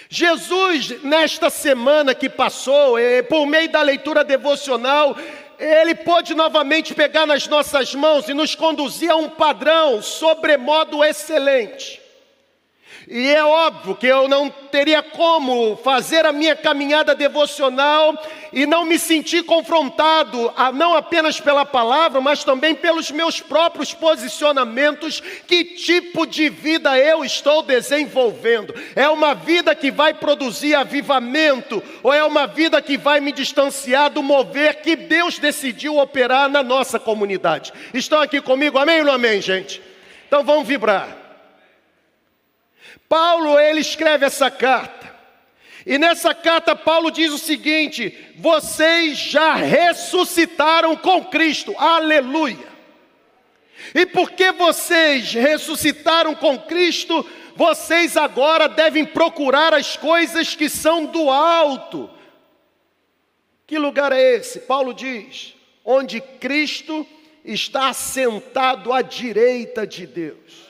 Jesus, nesta semana que passou, por meio da leitura devocional, ele pode novamente pegar nas nossas mãos e nos conduzir a um padrão sobremodo excelente. E é óbvio que eu não teria como fazer a minha caminhada devocional e não me sentir confrontado, não apenas pela palavra, mas também pelos meus próprios posicionamentos. Que tipo de vida eu estou desenvolvendo? É uma vida que vai produzir avivamento ou é uma vida que vai me distanciar do mover que Deus decidiu operar na nossa comunidade? Estão aqui comigo? Amém ou não amém, gente? Então vamos vibrar. Paulo ele escreve essa carta. E nessa carta Paulo diz o seguinte: vocês já ressuscitaram com Cristo. Aleluia. E porque vocês ressuscitaram com Cristo, vocês agora devem procurar as coisas que são do alto. Que lugar é esse? Paulo diz: onde Cristo está sentado à direita de Deus.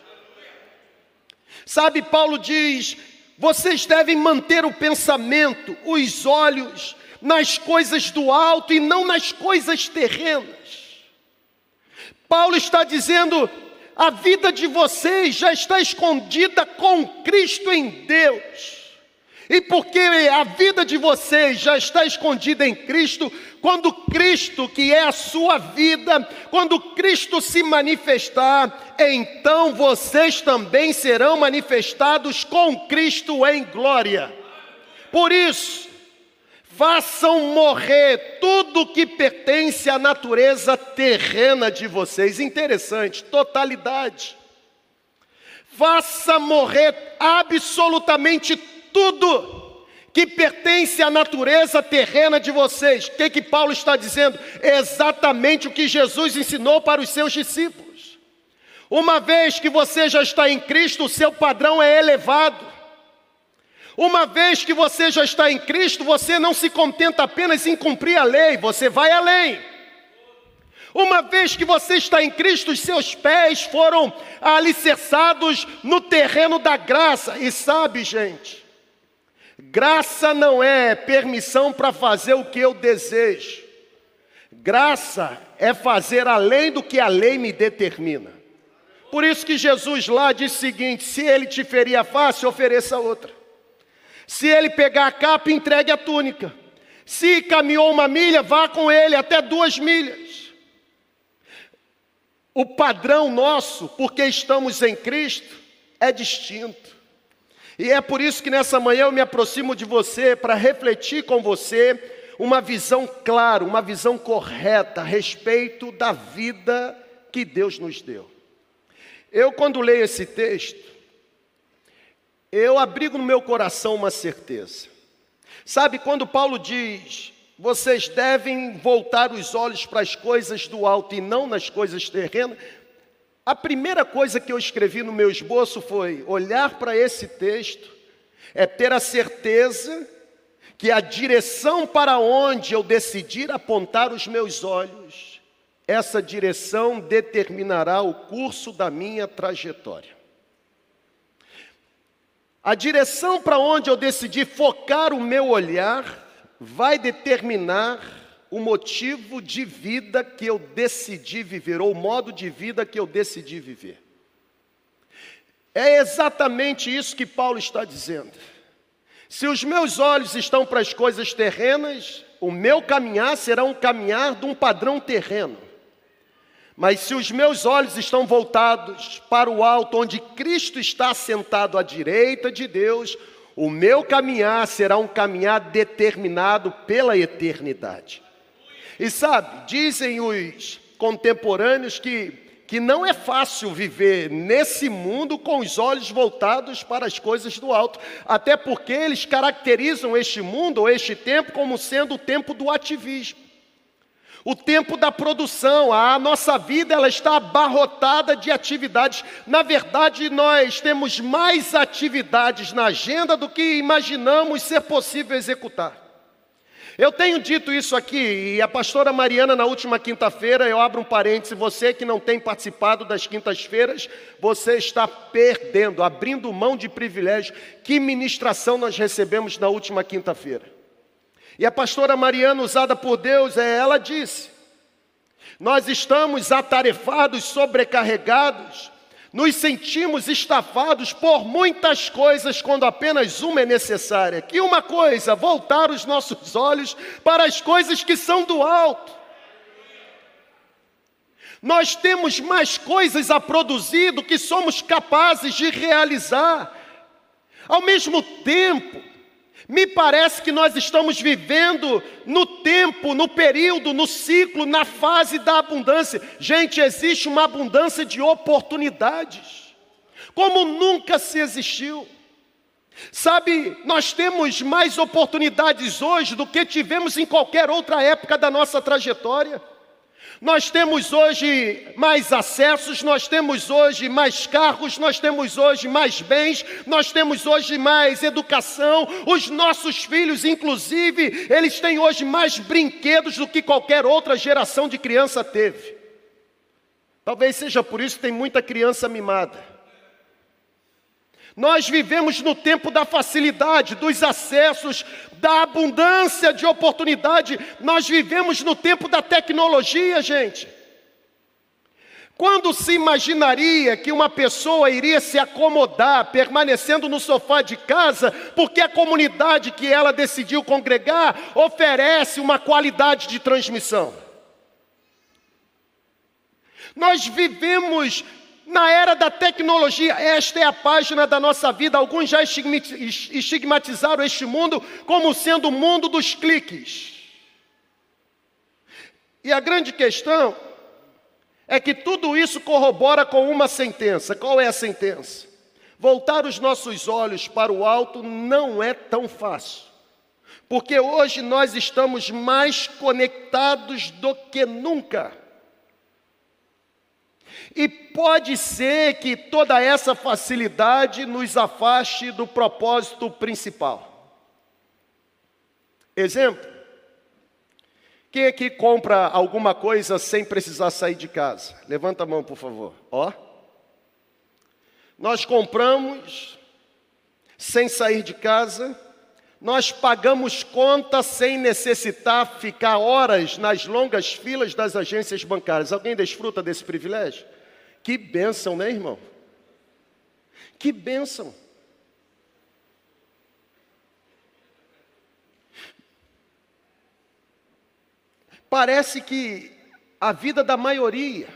Sabe, Paulo diz: vocês devem manter o pensamento, os olhos nas coisas do alto e não nas coisas terrenas. Paulo está dizendo: a vida de vocês já está escondida com Cristo em Deus. E porque a vida de vocês já está escondida em Cristo, quando Cristo, que é a sua vida, quando Cristo se manifestar, então vocês também serão manifestados com Cristo em glória. Por isso, façam morrer tudo que pertence à natureza terrena de vocês. Interessante, totalidade. Faça morrer absolutamente tudo que pertence à natureza terrena de vocês. O que, que Paulo está dizendo? É exatamente o que Jesus ensinou para os seus discípulos. Uma vez que você já está em Cristo, o seu padrão é elevado. Uma vez que você já está em Cristo, você não se contenta apenas em cumprir a lei, você vai além. Uma vez que você está em Cristo, os seus pés foram alicerçados no terreno da graça. E sabe, gente, Graça não é permissão para fazer o que eu desejo. Graça é fazer além do que a lei me determina. Por isso que Jesus lá diz o seguinte: se ele te ferir a face, ofereça outra. Se ele pegar a capa, entregue a túnica. Se caminhou uma milha, vá com ele até duas milhas. O padrão nosso, porque estamos em Cristo, é distinto. E é por isso que nessa manhã eu me aproximo de você para refletir com você uma visão clara, uma visão correta a respeito da vida que Deus nos deu. Eu, quando leio esse texto, eu abrigo no meu coração uma certeza. Sabe, quando Paulo diz, vocês devem voltar os olhos para as coisas do alto e não nas coisas terrenas, a primeira coisa que eu escrevi no meu esboço foi olhar para esse texto, é ter a certeza que a direção para onde eu decidir apontar os meus olhos, essa direção determinará o curso da minha trajetória. A direção para onde eu decidir focar o meu olhar vai determinar o motivo de vida que eu decidi viver, ou o modo de vida que eu decidi viver. É exatamente isso que Paulo está dizendo. Se os meus olhos estão para as coisas terrenas, o meu caminhar será um caminhar de um padrão terreno. Mas se os meus olhos estão voltados para o alto, onde Cristo está sentado à direita de Deus, o meu caminhar será um caminhar determinado pela eternidade. E sabe, dizem os contemporâneos que, que não é fácil viver nesse mundo com os olhos voltados para as coisas do alto, até porque eles caracterizam este mundo ou este tempo como sendo o tempo do ativismo. O tempo da produção, a nossa vida ela está abarrotada de atividades. Na verdade, nós temos mais atividades na agenda do que imaginamos ser possível executar. Eu tenho dito isso aqui, e a pastora Mariana, na última quinta-feira, eu abro um parêntese, você que não tem participado das quintas-feiras, você está perdendo, abrindo mão de privilégio. Que ministração nós recebemos na última quinta-feira? E a pastora Mariana, usada por Deus, é, ela disse: Nós estamos atarefados, sobrecarregados, nos sentimos estafados por muitas coisas quando apenas uma é necessária. Que uma coisa, voltar os nossos olhos para as coisas que são do alto. Nós temos mais coisas a produzir do que somos capazes de realizar. Ao mesmo tempo, me parece que nós estamos vivendo no tempo, no período, no ciclo, na fase da abundância. Gente, existe uma abundância de oportunidades, como nunca se existiu. Sabe, nós temos mais oportunidades hoje do que tivemos em qualquer outra época da nossa trajetória. Nós temos hoje mais acessos, nós temos hoje mais carros, nós temos hoje mais bens, nós temos hoje mais educação. Os nossos filhos, inclusive, eles têm hoje mais brinquedos do que qualquer outra geração de criança teve. Talvez seja por isso que tem muita criança mimada. Nós vivemos no tempo da facilidade, dos acessos, da abundância de oportunidade. Nós vivemos no tempo da tecnologia, gente. Quando se imaginaria que uma pessoa iria se acomodar permanecendo no sofá de casa, porque a comunidade que ela decidiu congregar oferece uma qualidade de transmissão? Nós vivemos na era da tecnologia, esta é a página da nossa vida. Alguns já estigmatizaram este mundo como sendo o mundo dos cliques. E a grande questão é que tudo isso corrobora com uma sentença. Qual é a sentença? Voltar os nossos olhos para o alto não é tão fácil. Porque hoje nós estamos mais conectados do que nunca. E pode ser que toda essa facilidade nos afaste do propósito principal. Exemplo: quem aqui compra alguma coisa sem precisar sair de casa? Levanta a mão, por favor. Ó. Nós compramos sem sair de casa, nós pagamos conta sem necessitar ficar horas nas longas filas das agências bancárias. Alguém desfruta desse privilégio? Que bênção, né, irmão? Que bênção. Parece que a vida da maioria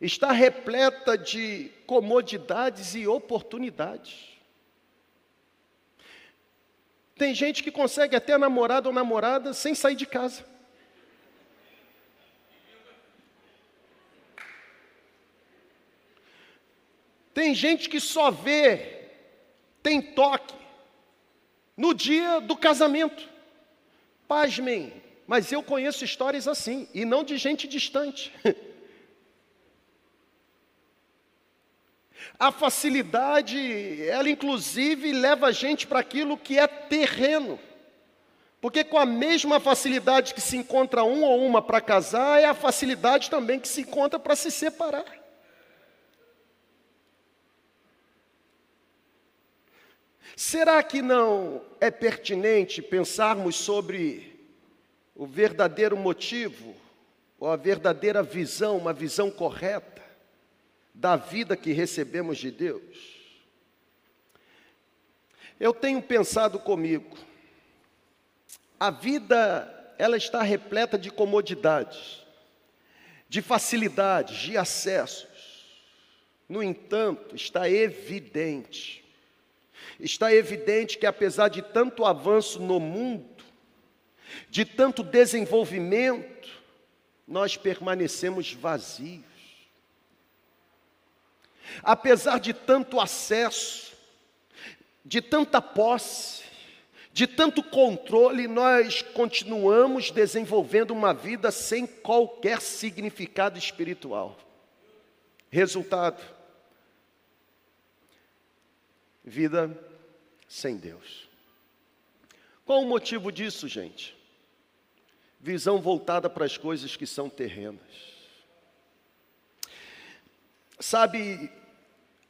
está repleta de comodidades e oportunidades. Tem gente que consegue até namorado ou namorada sem sair de casa. Tem gente que só vê, tem toque, no dia do casamento. Pasmem, mas eu conheço histórias assim, e não de gente distante. A facilidade, ela inclusive leva a gente para aquilo que é terreno. Porque com a mesma facilidade que se encontra um ou uma para casar, é a facilidade também que se encontra para se separar. Será que não é pertinente pensarmos sobre o verdadeiro motivo, ou a verdadeira visão, uma visão correta da vida que recebemos de Deus? Eu tenho pensado comigo, a vida, ela está repleta de comodidades, de facilidades, de acessos. No entanto, está evidente Está evidente que, apesar de tanto avanço no mundo, de tanto desenvolvimento, nós permanecemos vazios. Apesar de tanto acesso, de tanta posse, de tanto controle, nós continuamos desenvolvendo uma vida sem qualquer significado espiritual. Resultado: vida sem Deus. Qual o motivo disso, gente? Visão voltada para as coisas que são terrenas. Sabe,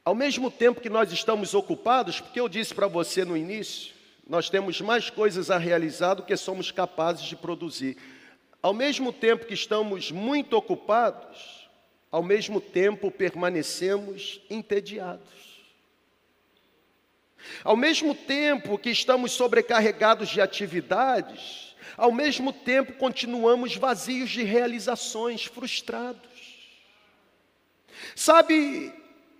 ao mesmo tempo que nós estamos ocupados, porque eu disse para você no início, nós temos mais coisas a realizar do que somos capazes de produzir. Ao mesmo tempo que estamos muito ocupados, ao mesmo tempo permanecemos entediados. Ao mesmo tempo que estamos sobrecarregados de atividades, ao mesmo tempo continuamos vazios de realizações, frustrados. Sabe,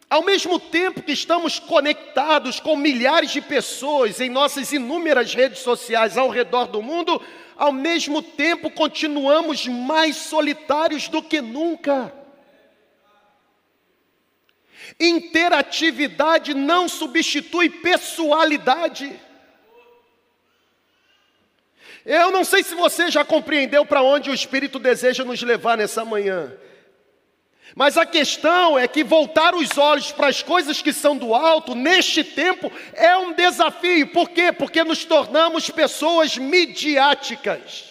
ao mesmo tempo que estamos conectados com milhares de pessoas em nossas inúmeras redes sociais ao redor do mundo, ao mesmo tempo continuamos mais solitários do que nunca. Interatividade não substitui pessoalidade. Eu não sei se você já compreendeu para onde o Espírito deseja nos levar nessa manhã. Mas a questão é que voltar os olhos para as coisas que são do alto, neste tempo, é um desafio. Por quê? Porque nos tornamos pessoas midiáticas.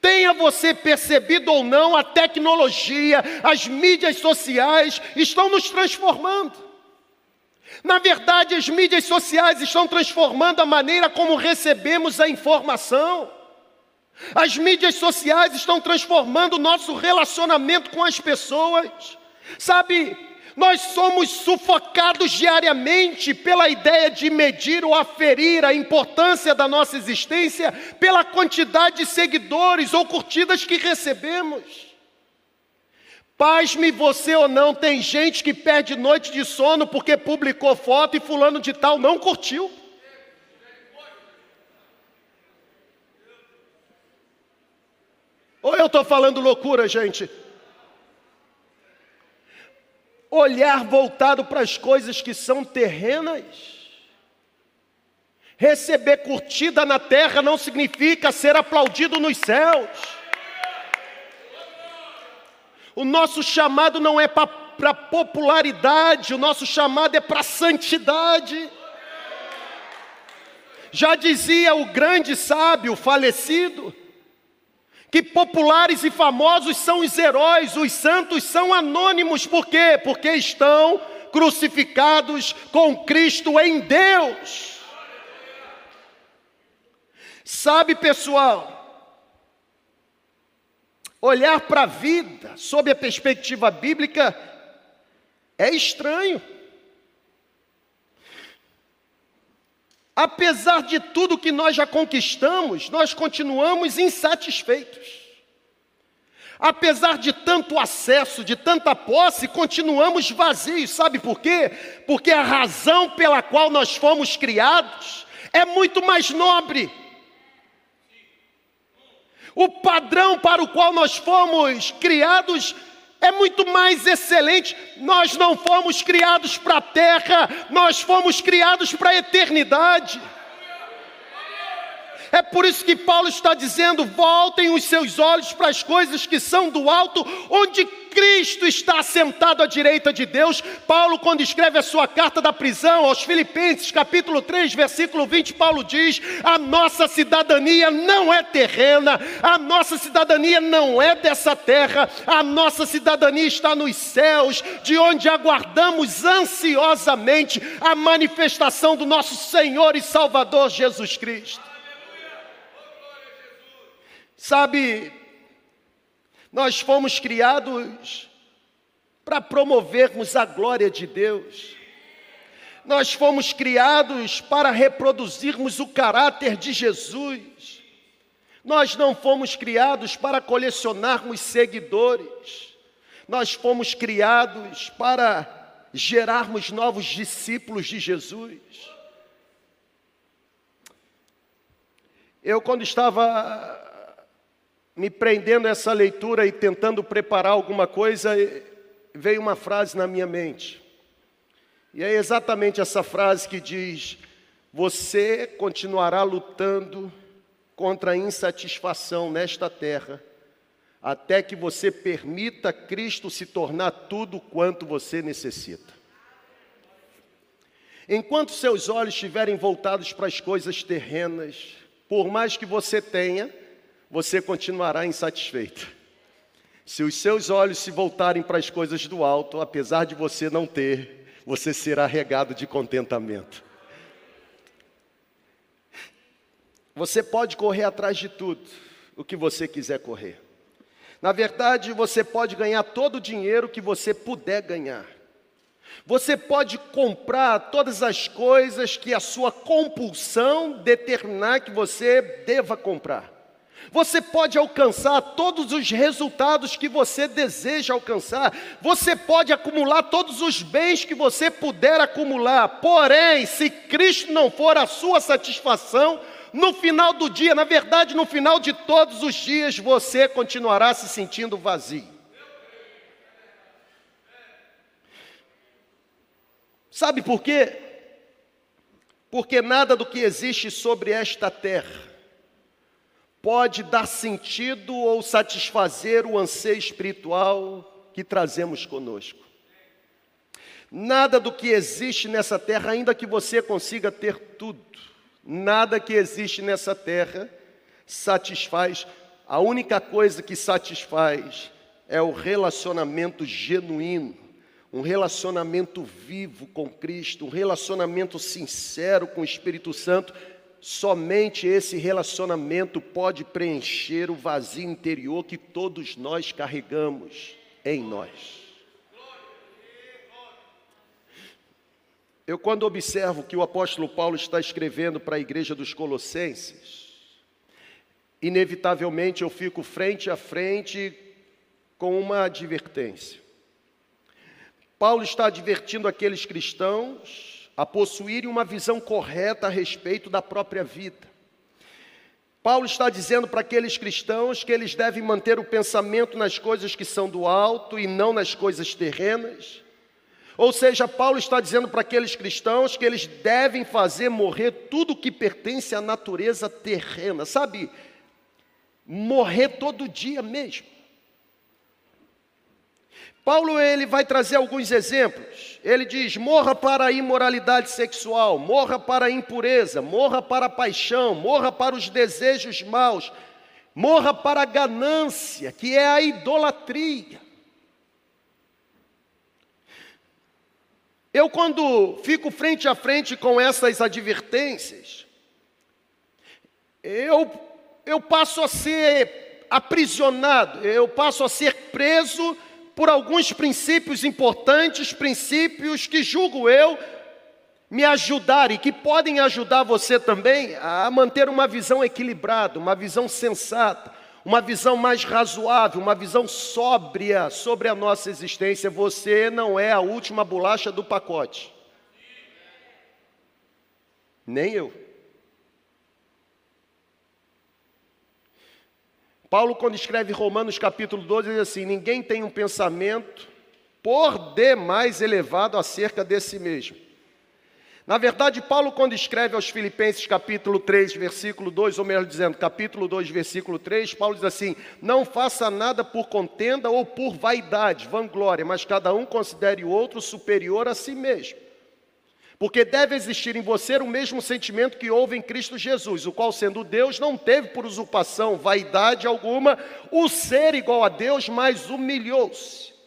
Tenha você percebido ou não, a tecnologia, as mídias sociais estão nos transformando. Na verdade, as mídias sociais estão transformando a maneira como recebemos a informação. As mídias sociais estão transformando o nosso relacionamento com as pessoas. Sabe, nós somos sufocados diariamente pela ideia de medir ou aferir a importância da nossa existência pela quantidade de seguidores ou curtidas que recebemos. Pasme você ou não, tem gente que perde noite de sono porque publicou foto e fulano de tal não curtiu. Ou eu estou falando loucura, gente? Olhar voltado para as coisas que são terrenas. Receber curtida na terra não significa ser aplaudido nos céus. O nosso chamado não é para popularidade, o nosso chamado é para santidade. Já dizia o grande sábio falecido, que populares e famosos são os heróis, os santos são anônimos, por quê? Porque estão crucificados com Cristo em Deus. Sabe, pessoal, olhar para a vida sob a perspectiva bíblica é estranho. Apesar de tudo que nós já conquistamos, nós continuamos insatisfeitos. Apesar de tanto acesso, de tanta posse, continuamos vazios. Sabe por quê? Porque a razão pela qual nós fomos criados é muito mais nobre. O padrão para o qual nós fomos criados é muito mais excelente. Nós não fomos criados para a terra, nós fomos criados para a eternidade. É por isso que Paulo está dizendo: voltem os seus olhos para as coisas que são do alto, onde Cristo está sentado à direita de Deus. Paulo, quando escreve a sua carta da prisão aos Filipenses, capítulo 3, versículo 20, Paulo diz: A nossa cidadania não é terrena, a nossa cidadania não é dessa terra, a nossa cidadania está nos céus, de onde aguardamos ansiosamente a manifestação do nosso Senhor e Salvador Jesus Cristo. Sabe, nós fomos criados para promovermos a glória de Deus. Nós fomos criados para reproduzirmos o caráter de Jesus. Nós não fomos criados para colecionarmos seguidores. Nós fomos criados para gerarmos novos discípulos de Jesus. Eu, quando estava me prendendo a essa leitura e tentando preparar alguma coisa, veio uma frase na minha mente. E é exatamente essa frase que diz: Você continuará lutando contra a insatisfação nesta terra, até que você permita Cristo se tornar tudo quanto você necessita. Enquanto seus olhos estiverem voltados para as coisas terrenas, por mais que você tenha, você continuará insatisfeito. Se os seus olhos se voltarem para as coisas do alto, apesar de você não ter, você será regado de contentamento. Você pode correr atrás de tudo, o que você quiser correr. Na verdade, você pode ganhar todo o dinheiro que você puder ganhar. Você pode comprar todas as coisas que a sua compulsão determinar que você deva comprar. Você pode alcançar todos os resultados que você deseja alcançar. Você pode acumular todos os bens que você puder acumular. Porém, se Cristo não for a sua satisfação, no final do dia, na verdade, no final de todos os dias, você continuará se sentindo vazio. Sabe por quê? Porque nada do que existe sobre esta terra pode dar sentido ou satisfazer o anseio espiritual que trazemos conosco. Nada do que existe nessa terra, ainda que você consiga ter tudo, nada que existe nessa terra satisfaz. A única coisa que satisfaz é o relacionamento genuíno, um relacionamento vivo com Cristo, um relacionamento sincero com o Espírito Santo, somente esse relacionamento pode preencher o vazio interior que todos nós carregamos em nós. Eu, quando observo que o apóstolo Paulo está escrevendo para a igreja dos Colossenses, inevitavelmente eu fico frente a frente com uma advertência. Paulo está advertindo aqueles cristãos a possuírem uma visão correta a respeito da própria vida. Paulo está dizendo para aqueles cristãos que eles devem manter o pensamento nas coisas que são do alto e não nas coisas terrenas. Ou seja, Paulo está dizendo para aqueles cristãos que eles devem fazer morrer tudo que pertence à natureza terrena, sabe? Morrer todo dia mesmo. Paulo ele vai trazer alguns exemplos. Ele diz: morra para a imoralidade sexual, morra para a impureza, morra para a paixão, morra para os desejos maus, morra para a ganância, que é a idolatria. Eu, quando fico frente a frente com essas advertências, eu, eu passo a ser aprisionado, eu passo a ser preso por alguns princípios importantes, princípios que julgo eu me ajudarem, que podem ajudar você também a manter uma visão equilibrada, uma visão sensata, uma visão mais razoável, uma visão sóbria sobre a nossa existência. Você não é a última bolacha do pacote. Nem eu. Paulo, quando escreve Romanos capítulo 12, diz assim: Ninguém tem um pensamento por demais elevado acerca de si mesmo. Na verdade, Paulo, quando escreve aos Filipenses, capítulo 3, versículo 2, ou melhor dizendo, capítulo 2, versículo 3, Paulo diz assim: Não faça nada por contenda ou por vaidade, vanglória, mas cada um considere o outro superior a si mesmo. Porque deve existir em você o mesmo sentimento que houve em Cristo Jesus, o qual, sendo Deus, não teve por usurpação, vaidade alguma, o ser igual a Deus, mas humilhou-se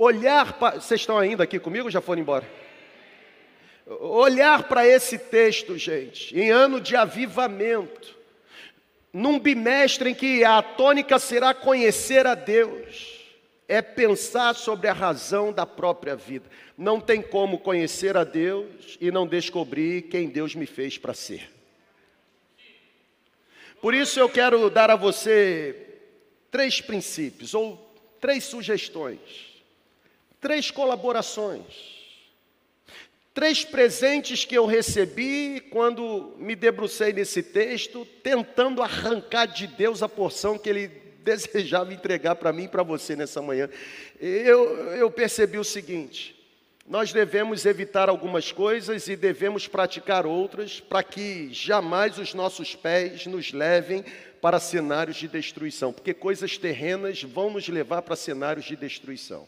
olhar para. Vocês estão ainda aqui comigo já foram embora? Olhar para esse texto, gente, em ano de avivamento, num bimestre em que a tônica será conhecer a Deus, é pensar sobre a razão da própria vida. Não tem como conhecer a Deus e não descobrir quem Deus me fez para ser. Por isso eu quero dar a você três princípios ou três sugestões três colaborações, três presentes que eu recebi quando me debrucei nesse texto, tentando arrancar de Deus a porção que Ele desejava entregar para mim e para você nessa manhã. Eu, eu percebi o seguinte: nós devemos evitar algumas coisas e devemos praticar outras, para que jamais os nossos pés nos levem para cenários de destruição, porque coisas terrenas vão nos levar para cenários de destruição.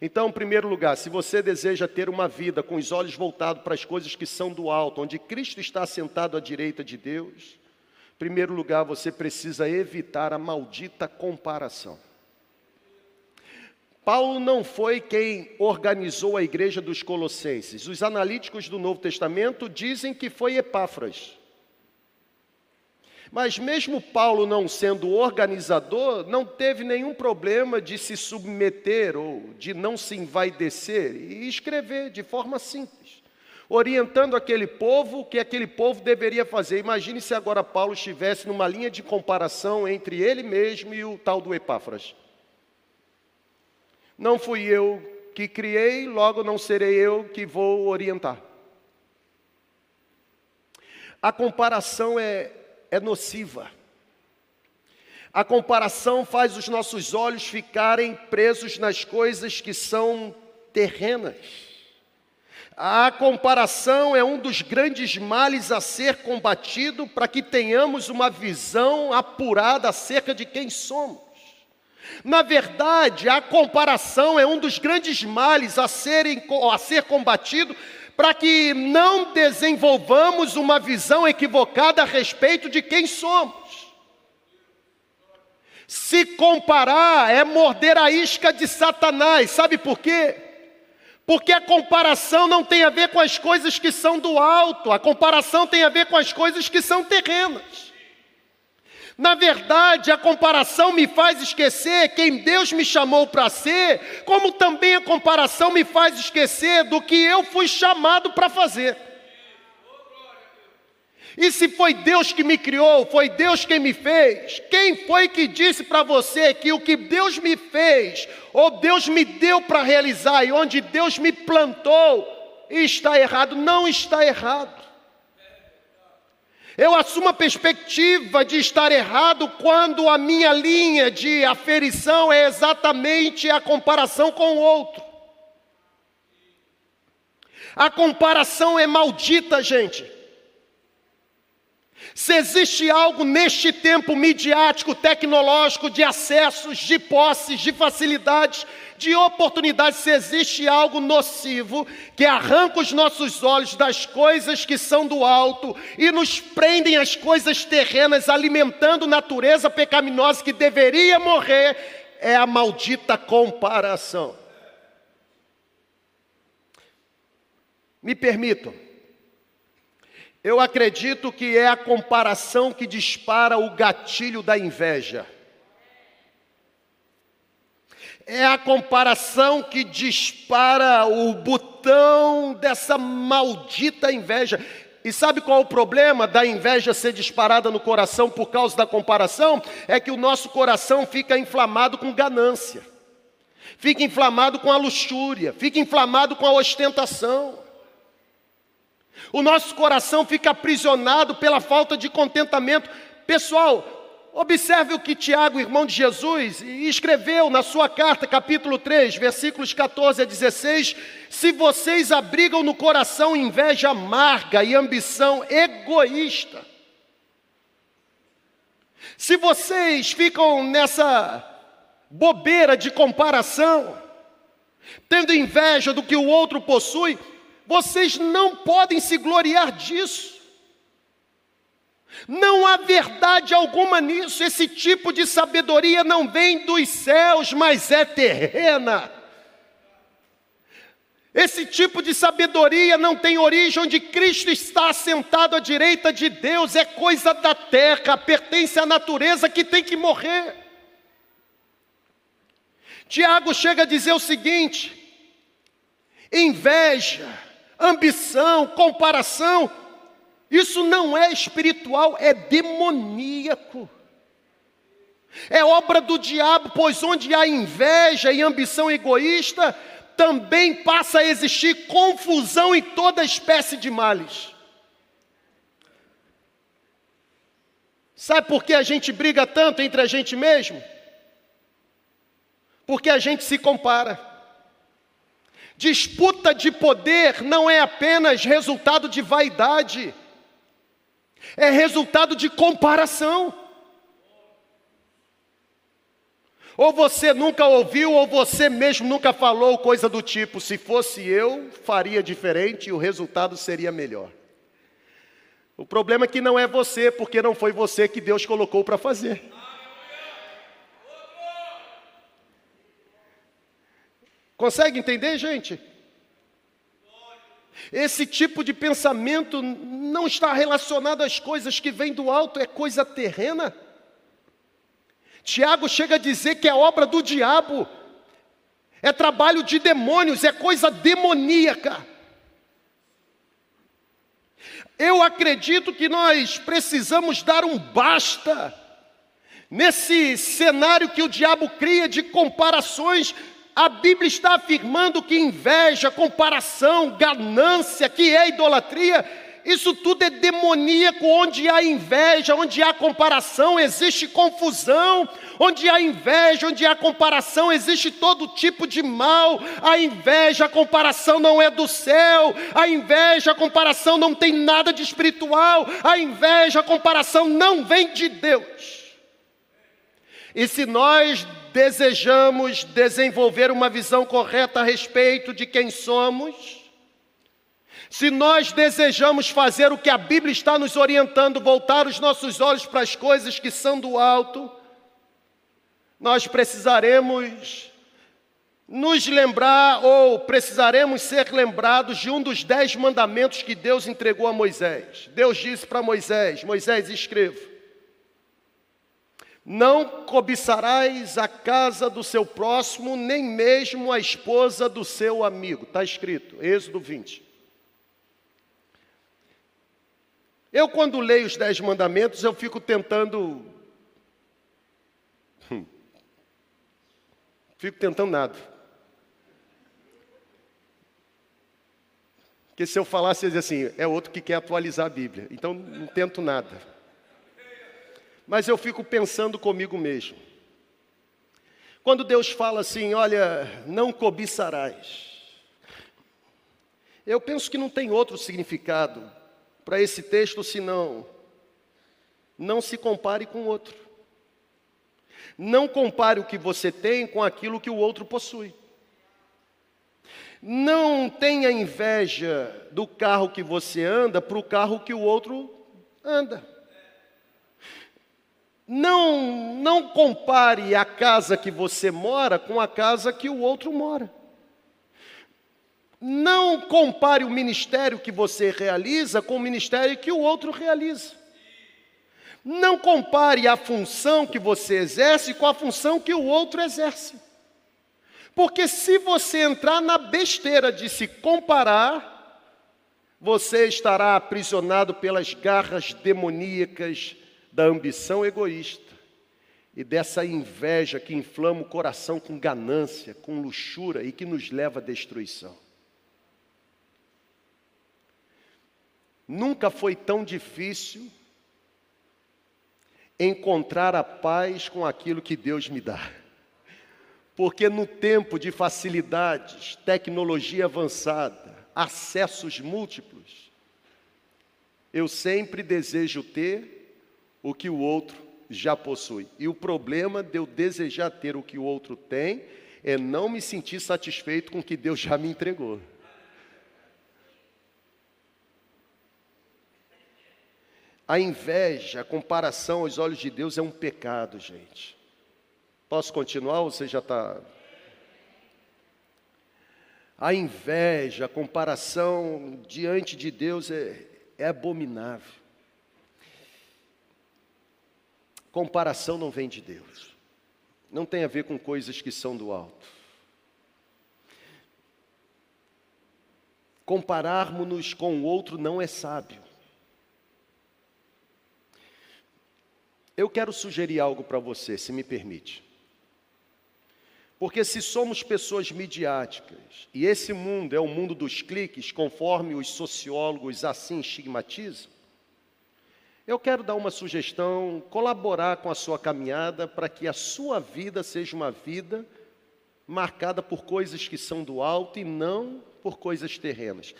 Então, em primeiro lugar, se você deseja ter uma vida com os olhos voltados para as coisas que são do alto, onde Cristo está sentado à direita de Deus, primeiro lugar, você precisa evitar a maldita comparação. Paulo não foi quem organizou a igreja dos Colossenses. Os analíticos do Novo Testamento dizem que foi Epáfras. Mas mesmo Paulo não sendo organizador, não teve nenhum problema de se submeter ou de não se envaidecer e escrever de forma simples, orientando aquele povo o que aquele povo deveria fazer. Imagine se agora Paulo estivesse numa linha de comparação entre ele mesmo e o tal do Epáfras. Não fui eu que criei, logo não serei eu que vou orientar. A comparação é é nociva. A comparação faz os nossos olhos ficarem presos nas coisas que são terrenas. A comparação é um dos grandes males a ser combatido para que tenhamos uma visão apurada acerca de quem somos. Na verdade, a comparação é um dos grandes males a, serem, a ser combatido para que não desenvolvamos uma visão equivocada a respeito de quem somos. Se comparar é morder a isca de Satanás. Sabe por quê? Porque a comparação não tem a ver com as coisas que são do alto, a comparação tem a ver com as coisas que são terrenas. Na verdade, a comparação me faz esquecer quem Deus me chamou para ser, como também a comparação me faz esquecer do que eu fui chamado para fazer. E se foi Deus que me criou, foi Deus quem me fez, quem foi que disse para você que o que Deus me fez, ou Deus me deu para realizar, e onde Deus me plantou, está errado? Não está errado. Eu assumo a perspectiva de estar errado quando a minha linha de aferição é exatamente a comparação com o outro. A comparação é maldita, gente. Se existe algo neste tempo midiático, tecnológico, de acessos, de posses, de facilidades, de oportunidades, se existe algo nocivo que arranca os nossos olhos das coisas que são do alto e nos prendem às coisas terrenas, alimentando natureza pecaminosa que deveria morrer, é a maldita comparação. Me permitam. Eu acredito que é a comparação que dispara o gatilho da inveja. É a comparação que dispara o botão dessa maldita inveja. E sabe qual é o problema da inveja ser disparada no coração por causa da comparação? É que o nosso coração fica inflamado com ganância, fica inflamado com a luxúria, fica inflamado com a ostentação. O nosso coração fica aprisionado pela falta de contentamento. Pessoal, observe o que Tiago, irmão de Jesus, escreveu na sua carta, capítulo 3, versículos 14 a 16: Se vocês abrigam no coração inveja amarga e ambição egoísta, se vocês ficam nessa bobeira de comparação, tendo inveja do que o outro possui, vocês não podem se gloriar disso. Não há verdade alguma nisso. Esse tipo de sabedoria não vem dos céus, mas é terrena. Esse tipo de sabedoria não tem origem onde Cristo está assentado à direita de Deus, é coisa da terra, pertence à natureza que tem que morrer. Tiago chega a dizer o seguinte: inveja ambição, comparação. Isso não é espiritual, é demoníaco. É obra do diabo, pois onde há inveja e ambição egoísta, também passa a existir confusão e toda espécie de males. Sabe por que a gente briga tanto entre a gente mesmo? Porque a gente se compara. Disputa de poder não é apenas resultado de vaidade, é resultado de comparação. Ou você nunca ouviu, ou você mesmo nunca falou coisa do tipo: se fosse eu, faria diferente e o resultado seria melhor. O problema é que não é você, porque não foi você que Deus colocou para fazer. Consegue entender, gente? Esse tipo de pensamento não está relacionado às coisas que vêm do alto, é coisa terrena. Tiago chega a dizer que é obra do diabo, é trabalho de demônios, é coisa demoníaca. Eu acredito que nós precisamos dar um basta nesse cenário que o diabo cria de comparações a Bíblia está afirmando que inveja, comparação, ganância, que é idolatria, isso tudo é demoníaco. Onde há inveja, onde há comparação, existe confusão. Onde há inveja, onde há comparação, existe todo tipo de mal. A inveja, a comparação não é do céu. A inveja, a comparação não tem nada de espiritual. A inveja, a comparação não vem de Deus. E se nós desejamos desenvolver uma visão correta a respeito de quem somos, se nós desejamos fazer o que a Bíblia está nos orientando, voltar os nossos olhos para as coisas que são do alto, nós precisaremos nos lembrar ou precisaremos ser lembrados de um dos dez mandamentos que Deus entregou a Moisés. Deus disse para Moisés: Moisés, escreva. Não cobiçarás a casa do seu próximo, nem mesmo a esposa do seu amigo. Está escrito, Êxodo 20. Eu, quando leio os Dez Mandamentos, eu fico tentando. Hum, fico tentando nada. Porque se eu falasse assim, é outro que quer atualizar a Bíblia. Então não tento nada. Mas eu fico pensando comigo mesmo. Quando Deus fala assim, olha, não cobiçarás. Eu penso que não tem outro significado para esse texto senão não se compare com o outro. Não compare o que você tem com aquilo que o outro possui. Não tenha inveja do carro que você anda para o carro que o outro anda. Não, não compare a casa que você mora com a casa que o outro mora. Não compare o ministério que você realiza com o ministério que o outro realiza. Não compare a função que você exerce com a função que o outro exerce. Porque se você entrar na besteira de se comparar, você estará aprisionado pelas garras demoníacas da ambição egoísta e dessa inveja que inflama o coração com ganância, com luxúria e que nos leva à destruição. Nunca foi tão difícil encontrar a paz com aquilo que Deus me dá. Porque no tempo de facilidades, tecnologia avançada, acessos múltiplos, eu sempre desejo ter o que o outro já possui. E o problema de eu desejar ter o que o outro tem é não me sentir satisfeito com o que Deus já me entregou. A inveja, a comparação aos olhos de Deus é um pecado, gente. Posso continuar ou você já está. A inveja, a comparação diante de Deus é, é abominável. Comparação não vem de Deus. Não tem a ver com coisas que são do alto. Compararmos-nos com o outro não é sábio. Eu quero sugerir algo para você, se me permite. Porque se somos pessoas midiáticas, e esse mundo é o mundo dos cliques, conforme os sociólogos assim estigmatizam, eu quero dar uma sugestão, colaborar com a sua caminhada para que a sua vida seja uma vida marcada por coisas que são do alto e não por coisas terrenas.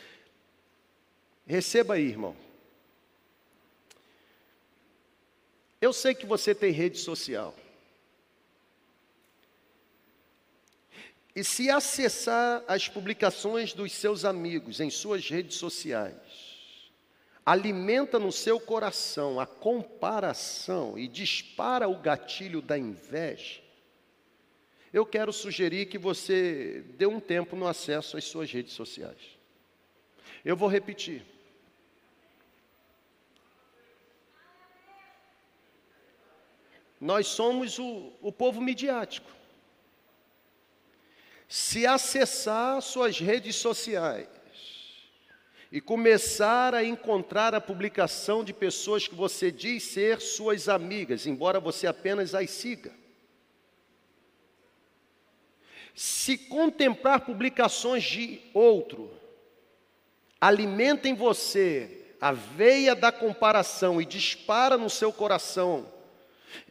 Receba aí, irmão. Eu sei que você tem rede social. E se acessar as publicações dos seus amigos em suas redes sociais, alimenta no seu coração a comparação e dispara o gatilho da inveja, eu quero sugerir que você dê um tempo no acesso às suas redes sociais. Eu vou repetir. Nós somos o, o povo midiático se acessar suas redes sociais e começar a encontrar a publicação de pessoas que você diz ser suas amigas, embora você apenas as siga. Se contemplar publicações de outro, alimenta em você a veia da comparação e dispara no seu coração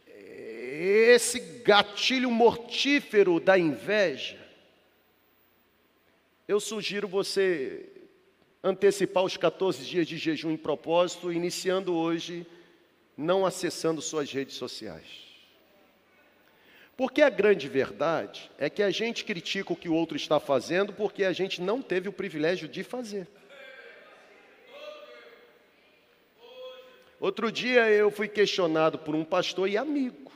esse gatilho mortífero da inveja, eu sugiro você antecipar os 14 dias de jejum em propósito, iniciando hoje, não acessando suas redes sociais. Porque a grande verdade é que a gente critica o que o outro está fazendo porque a gente não teve o privilégio de fazer. Outro dia eu fui questionado por um pastor e amigo.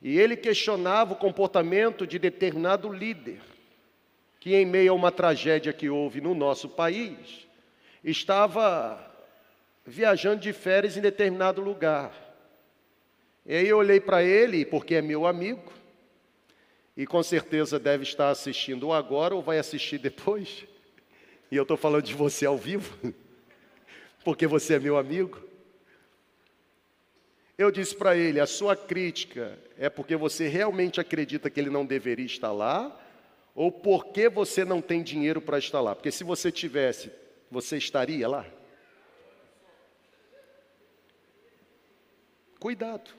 E ele questionava o comportamento de determinado líder, que em meio a uma tragédia que houve no nosso país, estava viajando de férias em determinado lugar. E aí eu olhei para ele, porque é meu amigo, e com certeza deve estar assistindo agora ou vai assistir depois. E eu estou falando de você ao vivo, porque você é meu amigo. Eu disse para ele: a sua crítica é porque você realmente acredita que ele não deveria estar lá, ou porque você não tem dinheiro para estar lá? Porque se você tivesse, você estaria lá? Cuidado.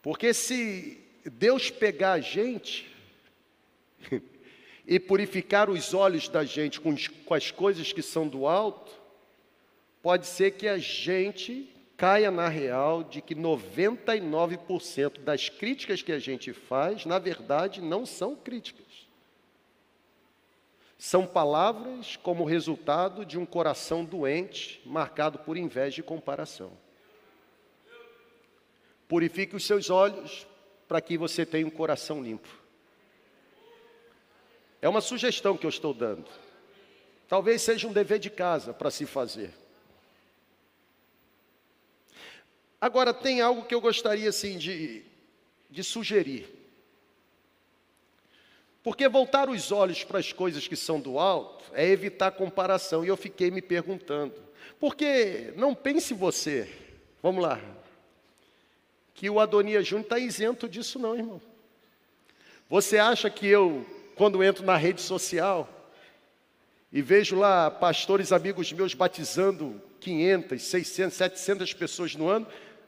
Porque se Deus pegar a gente e purificar os olhos da gente com, as coisas que são do alto, pode ser que a gente caia na real de que 99% das críticas que a gente faz, na verdade, não são críticas. São palavras como resultado de um coração doente, marcado por inveja e comparação. Purifique os seus olhos para que você tenha um coração limpo. É uma sugestão que eu estou dando. Talvez seja um dever de casa para se fazer. Agora, tem algo que eu gostaria assim de, de sugerir. Porque voltar os olhos para as coisas que são do alto é evitar comparação. E eu fiquei me perguntando, porque não pense você, vamos lá, que o Adonias Júnior está isento disso, não, irmão. Você acha que eu, quando entro na rede social e vejo lá pastores amigos meus batizando 500, 600, 700 pessoas no ano,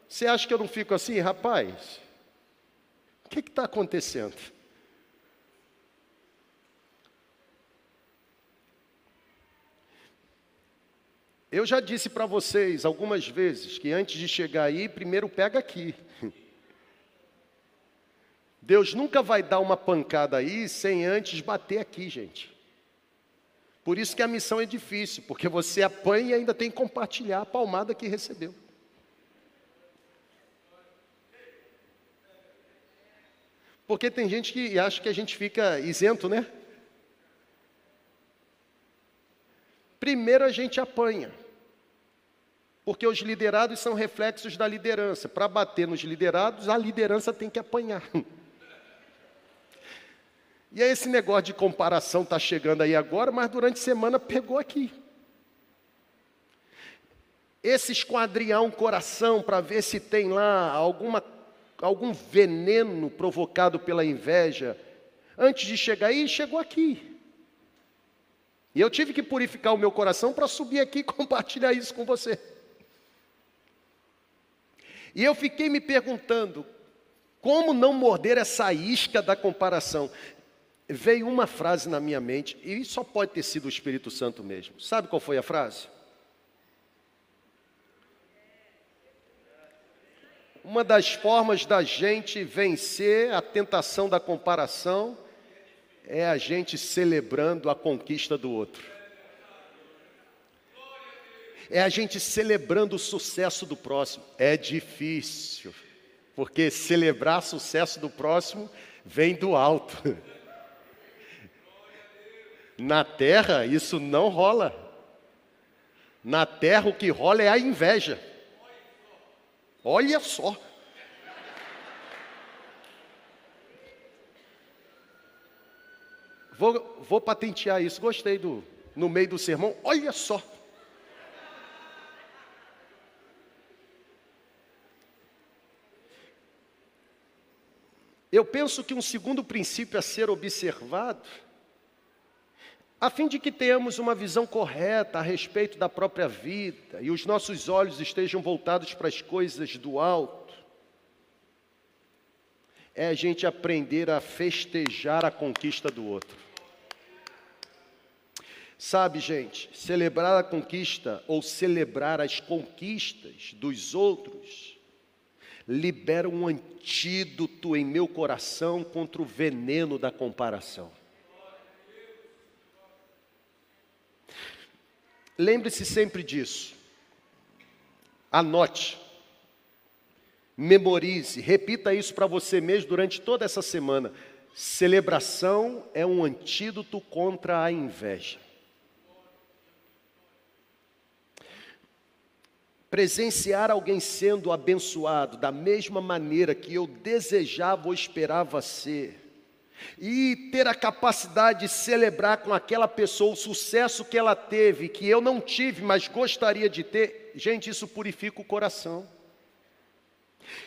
você acha que eu não fico assim, rapaz? O que está acontecendo? Eu já disse para vocês algumas vezes que antes de chegar aí, primeiro pega aqui. Deus nunca vai dar uma pancada aí sem antes bater aqui, gente. Por isso que a missão é difícil, porque você apanha e ainda tem que compartilhar a palmada que recebeu. Porque tem gente que acha que a gente fica isento, né? Primeiro a gente apanha. Porque os liderados são reflexos da liderança. Para bater nos liderados, a liderança tem que apanhar. E aí esse negócio de comparação está chegando aí agora, mas durante a semana pegou aqui. Esse esquadriar um coração para ver se tem lá alguma algum veneno provocado pela inveja, antes de chegar aí, chegou aqui. E eu tive que purificar o meu coração para subir aqui e compartilhar isso com você. E eu fiquei me perguntando, como não morder essa isca da comparação? Veio uma frase na minha mente, e só pode ter sido o Espírito Santo mesmo. Sabe qual foi a frase? Uma das formas da gente vencer a tentação da comparação é a gente celebrando a conquista do outro. É a gente celebrando o sucesso do próximo. É difícil, porque celebrar sucesso do próximo vem do alto. Na terra, isso não rola. Na terra, o que rola é a inveja. Olha só. Vou, vou patentear isso. Gostei do no meio do sermão. Olha só. Eu penso que um segundo princípio a ser observado a fim de que tenhamos uma visão correta a respeito da própria vida e os nossos olhos estejam voltados para as coisas do alto, é a gente aprender a festejar a conquista do outro. Sabe, gente, celebrar a conquista ou celebrar as conquistas dos outros libera um antídoto em meu coração contra o veneno da comparação. Lembre-se sempre disso. Anote. Memorize, repita isso para você mesmo durante toda essa semana. Celebração é um antídoto contra a inveja. Presenciar alguém sendo abençoado da mesma maneira que eu desejava ou esperava ser, e ter a capacidade de celebrar com aquela pessoa o sucesso que ela teve, que eu não tive, mas gostaria de ter, gente, isso purifica o coração.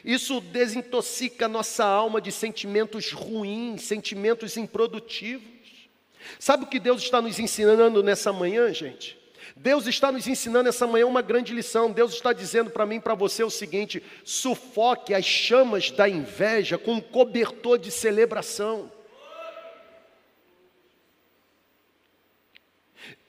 Isso desintoxica nossa alma de sentimentos ruins, sentimentos improdutivos. Sabe o que Deus está nos ensinando nessa manhã, gente? Deus está nos ensinando essa manhã uma grande lição. Deus está dizendo para mim e para você o seguinte: sufoque as chamas da inveja com um cobertor de celebração.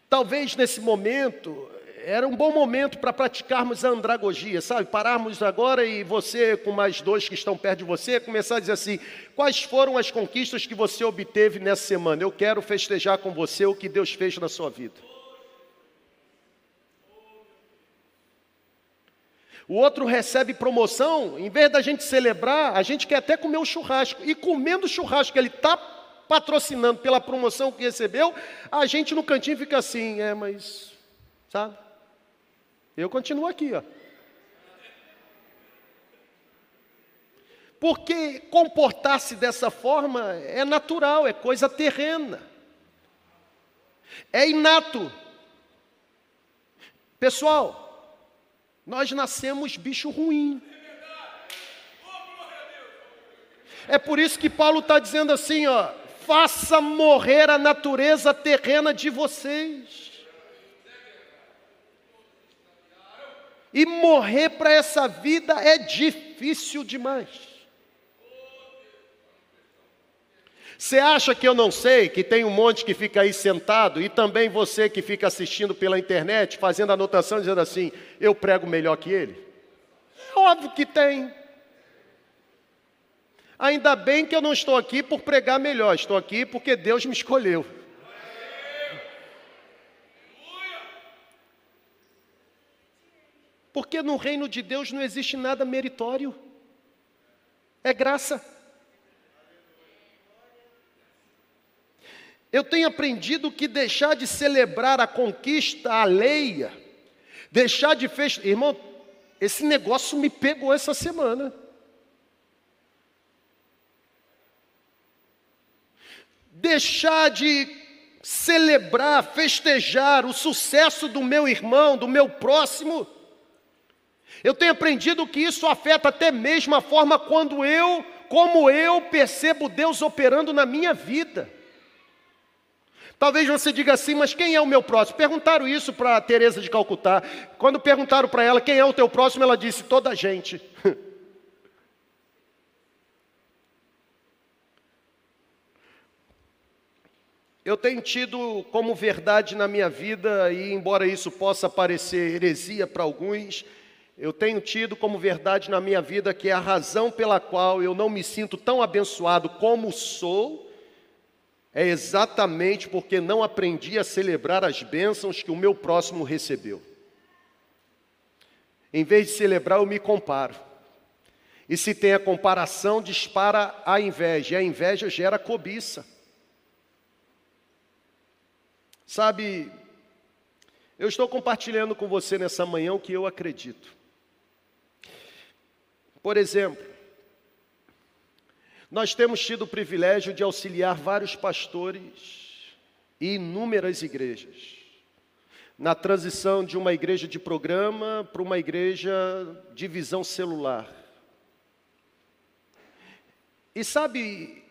Talvez nesse momento era um bom momento para praticarmos a andragogia, sabe? Pararmos agora e você, com mais dois que estão perto de você, começar a dizer assim: quais foram as conquistas que você obteve nessa semana? Eu quero festejar com você o que Deus fez na sua vida. O outro recebe promoção, em vez da gente celebrar, a gente quer até comer um churrasco. E comendo o churrasco ele está patrocinando pela promoção que recebeu, a gente no cantinho fica assim, é, mas, sabe? Eu continuo aqui, ó. Porque comportar-se dessa forma é natural, é coisa terrena. É inato. Pessoal, nós nascemos bicho ruim. É por isso que Paulo está dizendo assim, ó, faça morrer a natureza terrena de vocês. E morrer para essa vida é difícil demais. Você acha que eu não sei que tem um monte que fica aí sentado e também você que fica assistindo pela internet, fazendo anotação, dizendo assim: eu prego melhor que ele? É óbvio que tem. Ainda bem que eu não estou aqui por pregar melhor, estou aqui porque Deus me escolheu. Porque no reino de Deus não existe nada meritório, é graça. Eu tenho aprendido que deixar de celebrar a conquista alheia, deixar de fechar. Irmão, esse negócio me pegou essa semana. Deixar de celebrar, festejar o sucesso do meu irmão, do meu próximo, eu tenho aprendido que isso afeta até mesmo a forma quando eu, como eu percebo Deus operando na minha vida. Talvez você diga assim, mas quem é o meu próximo? Perguntaram isso para Teresa de Calcutá. Quando perguntaram para ela quem é o teu próximo, ela disse toda a gente. Eu tenho tido como verdade na minha vida, e embora isso possa parecer heresia para alguns, eu tenho tido como verdade na minha vida que é a razão pela qual eu não me sinto tão abençoado como sou, é exatamente porque não aprendi a celebrar as bênçãos que o meu próximo recebeu. Em vez de celebrar, eu me comparo. E se tem a comparação, dispara a inveja, e a inveja gera cobiça. Sabe, eu estou compartilhando com você nessa manhã o que eu acredito. Por exemplo, nós temos tido o privilégio de auxiliar vários pastores e inúmeras igrejas na transição de uma igreja de programa para uma igreja de visão celular. E sabe,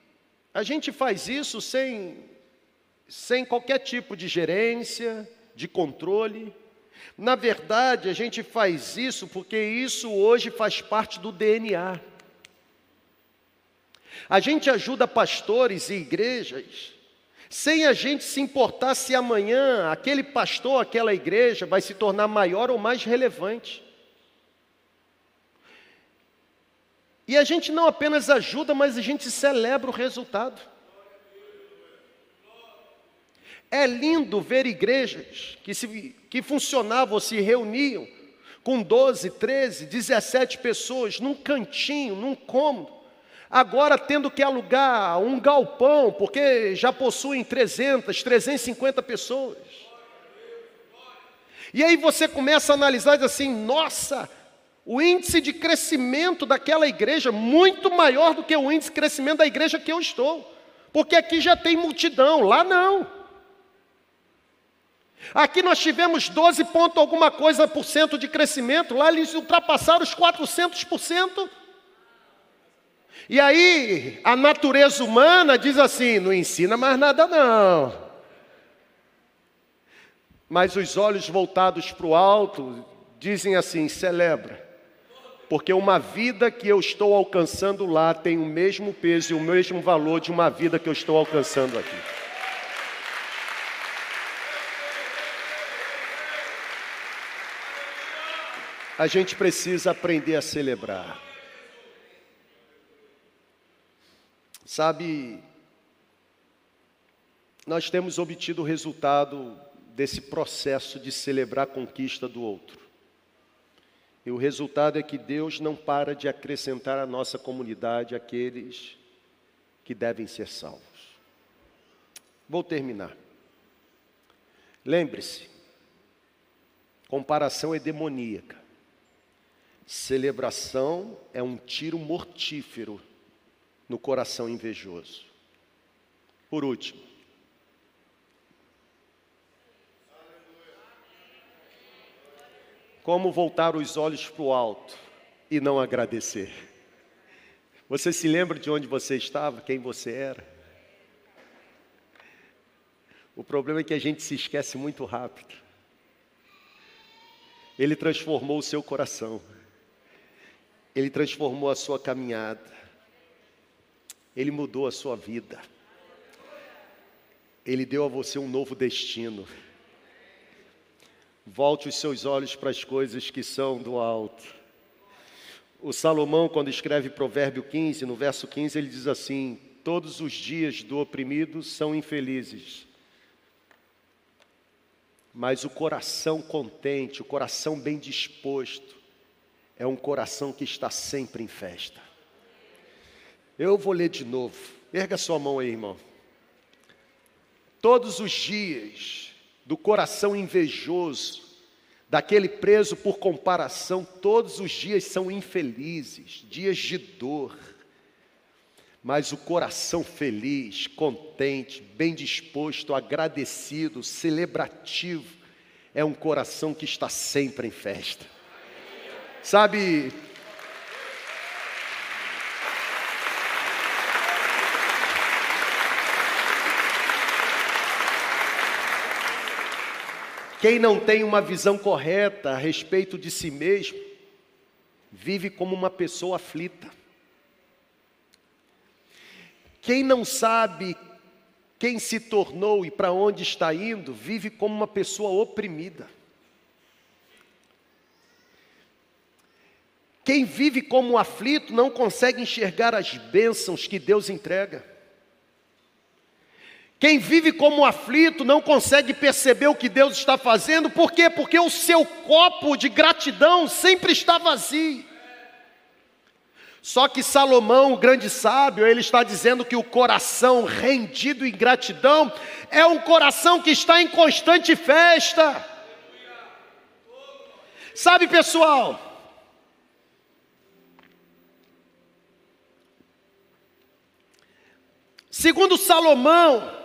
a gente faz isso sem, sem qualquer tipo de gerência, de controle. Na verdade, a gente faz isso porque isso hoje faz parte do DNA. A gente ajuda pastores e igrejas sem a gente se importar se amanhã aquele pastor, aquela igreja vai se tornar maior ou mais relevante. E a gente não apenas ajuda, mas a gente celebra o resultado. É lindo ver igrejas que, se, que funcionavam, se reuniam com 12, 13, 17 pessoas, num cantinho, num cômodo. Agora tendo que alugar um galpão, porque já possuem 300, 350 pessoas. E aí você começa a analisar e diz assim: nossa, o índice de crescimento daquela igreja muito maior do que o índice de crescimento da igreja que eu estou. Porque aqui já tem multidão, lá não. Aqui nós tivemos 12 ponto alguma coisa por cento de crescimento, lá eles ultrapassaram os 400 por cento. E aí a natureza humana diz assim: não ensina mais nada não. Mas os olhos voltados para o alto dizem assim: celebra. Porque uma vida que eu estou alcançando lá tem o mesmo peso e o mesmo valor de uma vida que eu estou alcançando aqui. A gente precisa aprender a celebrar. Sabe, nós temos obtido o resultado desse processo de celebrar a conquista do outro. E o resultado é que Deus não para de acrescentar à nossa comunidade aqueles que devem ser salvos. Vou terminar. Lembre-se, comparação é demoníaca. Celebração é um tiro mortífero no coração invejoso. Por último, Como voltar os olhos para o alto e não agradecer? Você se lembra de onde você estava, quem você era? O problema é que a gente se esquece muito rápido. Ele transformou o seu coração, ele transformou a sua caminhada, ele mudou a sua vida, ele deu a você um novo destino. Volte os seus olhos para as coisas que são do alto. O Salomão, quando escreve Provérbio 15, no verso 15, ele diz assim: Todos os dias do oprimido são infelizes, mas o coração contente, o coração bem disposto, é um coração que está sempre em festa. Eu vou ler de novo, erga sua mão aí, irmão. Todos os dias do coração invejoso, daquele preso por comparação, todos os dias são infelizes, dias de dor. Mas o coração feliz, contente, bem disposto, agradecido, celebrativo, é um coração que está sempre em festa. Sabe, Quem não tem uma visão correta a respeito de si mesmo, vive como uma pessoa aflita. Quem não sabe quem se tornou e para onde está indo, vive como uma pessoa oprimida. Quem vive como aflito não consegue enxergar as bênçãos que Deus entrega. Quem vive como aflito não consegue perceber o que Deus está fazendo, por quê? Porque o seu copo de gratidão sempre está vazio. Só que Salomão, o grande sábio, ele está dizendo que o coração rendido em gratidão é um coração que está em constante festa. Sabe, pessoal, segundo Salomão,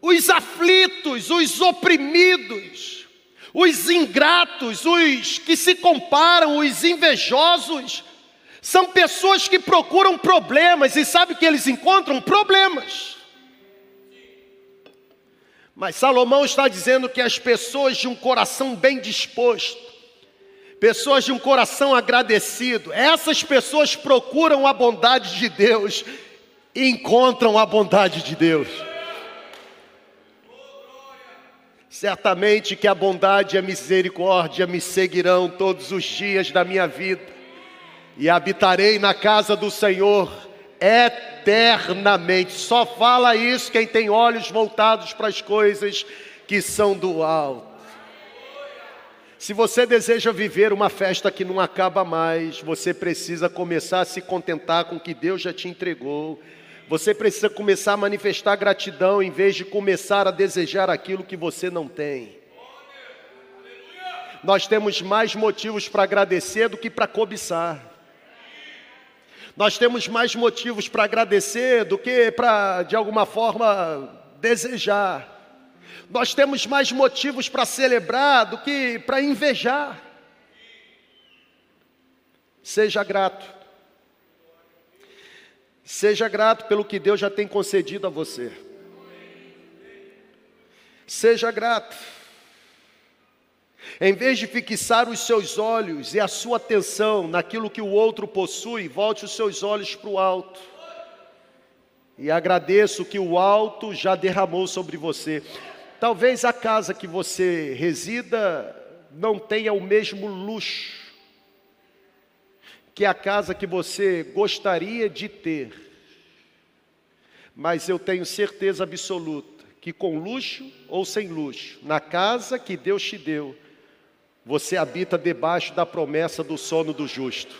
os aflitos, os oprimidos, os ingratos, os que se comparam, os invejosos, são pessoas que procuram problemas e sabe o que eles encontram? Problemas. Mas Salomão está dizendo que as pessoas de um coração bem disposto, pessoas de um coração agradecido, essas pessoas procuram a bondade de Deus e encontram a bondade de Deus. Certamente que a bondade e a misericórdia me seguirão todos os dias da minha vida, e habitarei na casa do Senhor eternamente. Só fala isso quem tem olhos voltados para as coisas que são do alto. Se você deseja viver uma festa que não acaba mais, você precisa começar a se contentar com o que Deus já te entregou. Você precisa começar a manifestar gratidão em vez de começar a desejar aquilo que você não tem. Nós temos mais motivos para agradecer do que para cobiçar. Nós temos mais motivos para agradecer do que para, de alguma forma, desejar. Nós temos mais motivos para celebrar do que para invejar. Seja grato. Seja grato pelo que Deus já tem concedido a você. Seja grato. Em vez de fixar os seus olhos e a sua atenção naquilo que o outro possui, volte os seus olhos para o alto. E agradeça o que o alto já derramou sobre você. Talvez a casa que você resida não tenha o mesmo luxo que a casa que você gostaria de ter. Mas eu tenho certeza absoluta que com luxo ou sem luxo, na casa que Deus te deu, você habita debaixo da promessa do sono do justo.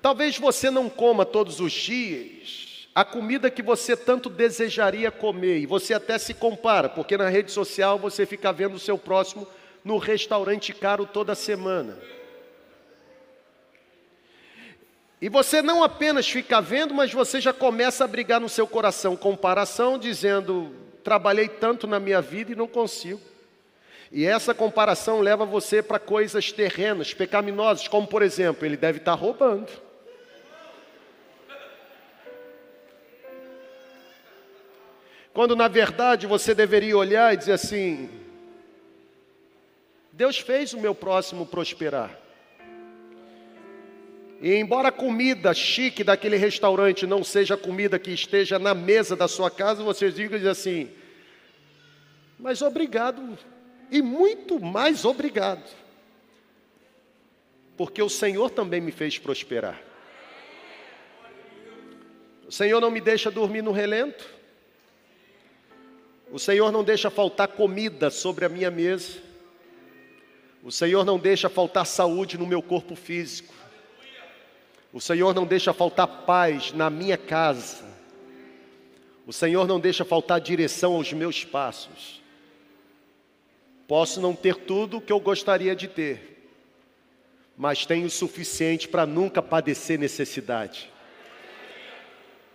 Talvez você não coma todos os dias a comida que você tanto desejaria comer, e você até se compara, porque na rede social você fica vendo o seu próximo no restaurante caro toda semana. E você não apenas fica vendo, mas você já começa a brigar no seu coração, comparação, dizendo: trabalhei tanto na minha vida e não consigo. E essa comparação leva você para coisas terrenas, pecaminosas, como por exemplo, ele deve estar roubando. Quando na verdade você deveria olhar e dizer assim: Deus fez o meu próximo prosperar. E embora a comida chique daquele restaurante não seja a comida que esteja na mesa da sua casa, você diga assim: Mas obrigado, e muito mais obrigado, porque o Senhor também me fez prosperar. O Senhor não me deixa dormir no relento. O Senhor não deixa faltar comida sobre a minha mesa. O Senhor não deixa faltar saúde no meu corpo físico. O Senhor não deixa faltar paz na minha casa. O Senhor não deixa faltar direção aos meus passos. Posso não ter tudo o que eu gostaria de ter, mas tenho o suficiente para nunca padecer necessidade.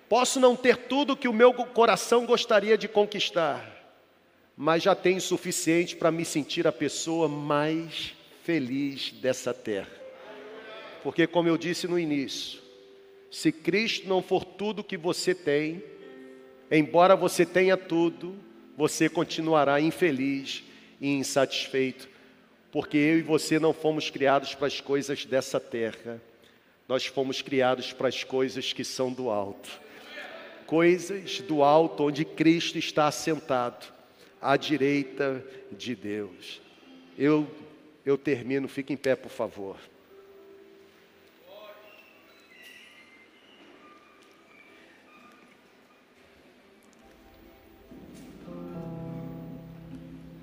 Posso não ter tudo que o meu coração gostaria de conquistar, mas já tenho o suficiente para me sentir a pessoa mais feliz dessa terra. Porque, como eu disse no início, se Cristo não for tudo que você tem, embora você tenha tudo, você continuará infeliz e insatisfeito, porque eu e você não fomos criados para as coisas dessa terra, nós fomos criados para as coisas que são do alto coisas do alto, onde Cristo está assentado, à direita de Deus. Eu, eu termino, fique em pé, por favor.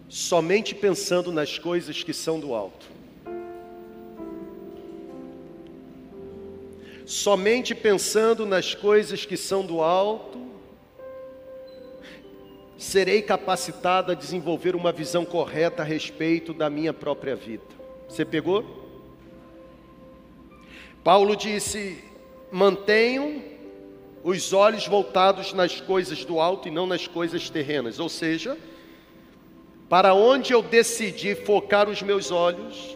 Somente pensando nas coisas que são do alto. Somente pensando nas coisas que são do alto, serei capacitado a desenvolver uma visão correta a respeito da minha própria vida. Você pegou? Paulo disse: mantenham os olhos voltados nas coisas do alto e não nas coisas terrenas, ou seja, para onde eu decidi focar os meus olhos,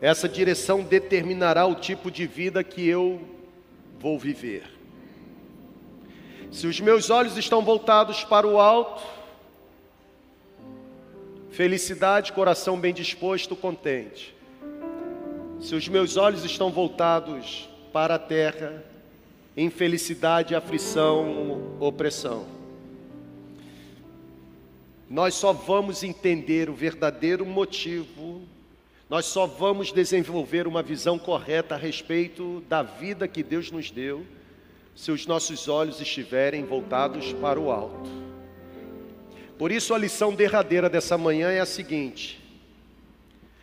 essa direção determinará o tipo de vida que eu vou viver. Se os meus olhos estão voltados para o alto, felicidade, coração bem disposto, contente. Se os meus olhos estão voltados para a terra, infelicidade, aflição, opressão. Nós só vamos entender o verdadeiro motivo nós só vamos desenvolver uma visão correta a respeito da vida que Deus nos deu se os nossos olhos estiverem voltados para o alto. Por isso, a lição derradeira dessa manhã é a seguinte: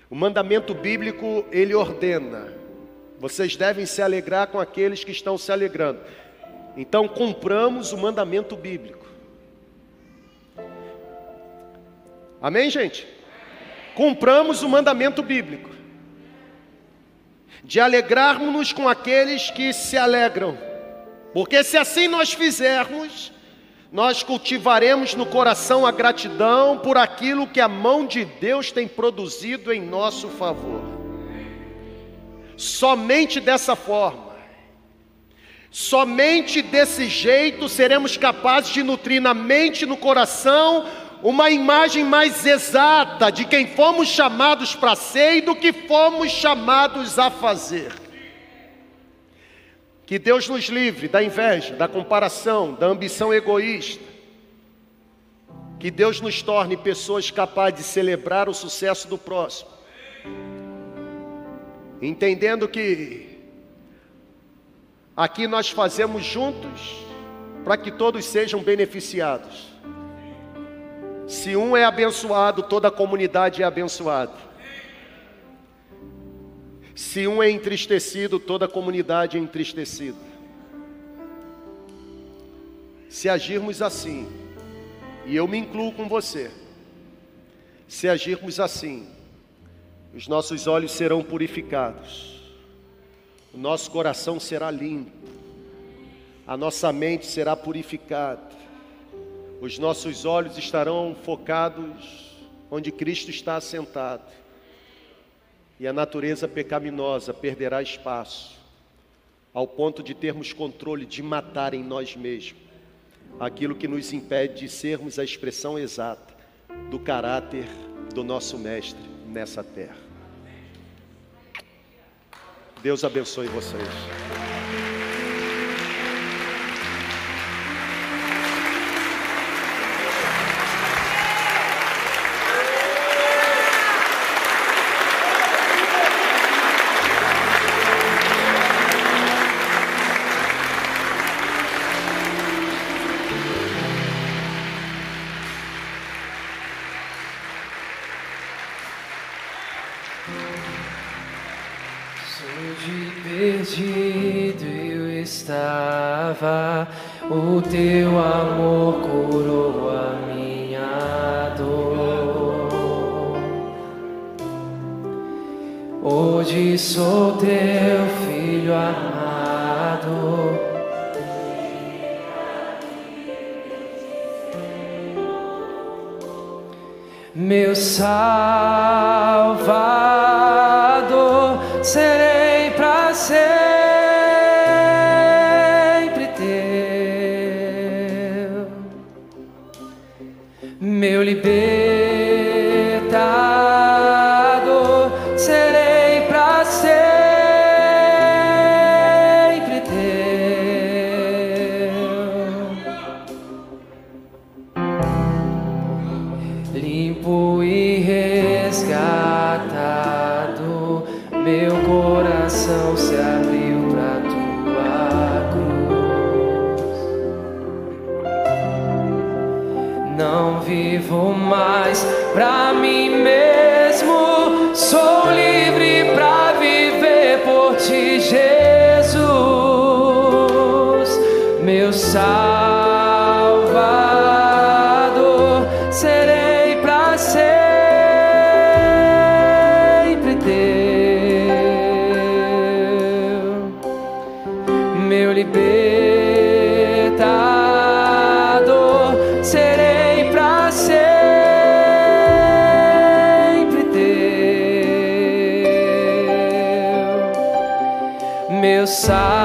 o mandamento bíblico ele ordena, vocês devem se alegrar com aqueles que estão se alegrando. Então, cumpramos o mandamento bíblico. Amém, gente? Cumpramos o mandamento bíblico de alegrarmos-nos com aqueles que se alegram, porque se assim nós fizermos, nós cultivaremos no coração a gratidão por aquilo que a mão de Deus tem produzido em nosso favor. Somente dessa forma, somente desse jeito seremos capazes de nutrir na mente e no coração uma imagem mais exata de quem fomos chamados para ser e do que fomos chamados a fazer. Que Deus nos livre da inveja, da comparação, da ambição egoísta. Que Deus nos torne pessoas capazes de celebrar o sucesso do próximo. Entendendo que aqui nós fazemos juntos para que todos sejam beneficiados. Se um é abençoado, toda a comunidade é abençoada. Se um é entristecido, toda a comunidade é entristecida. Se agirmos assim, e eu me incluo com você, se agirmos assim, os nossos olhos serão purificados, o nosso coração será limpo, a nossa mente será purificada, os nossos olhos estarão focados onde Cristo está assentado e a natureza pecaminosa perderá espaço, ao ponto de termos controle de matar em nós mesmos aquilo que nos impede de sermos a expressão exata do caráter do nosso Mestre nessa terra. Deus abençoe vocês. Não vivo mais. Pra mim mesmo, sou livre pra viver por ti, Jesus, meu Salvador, teu,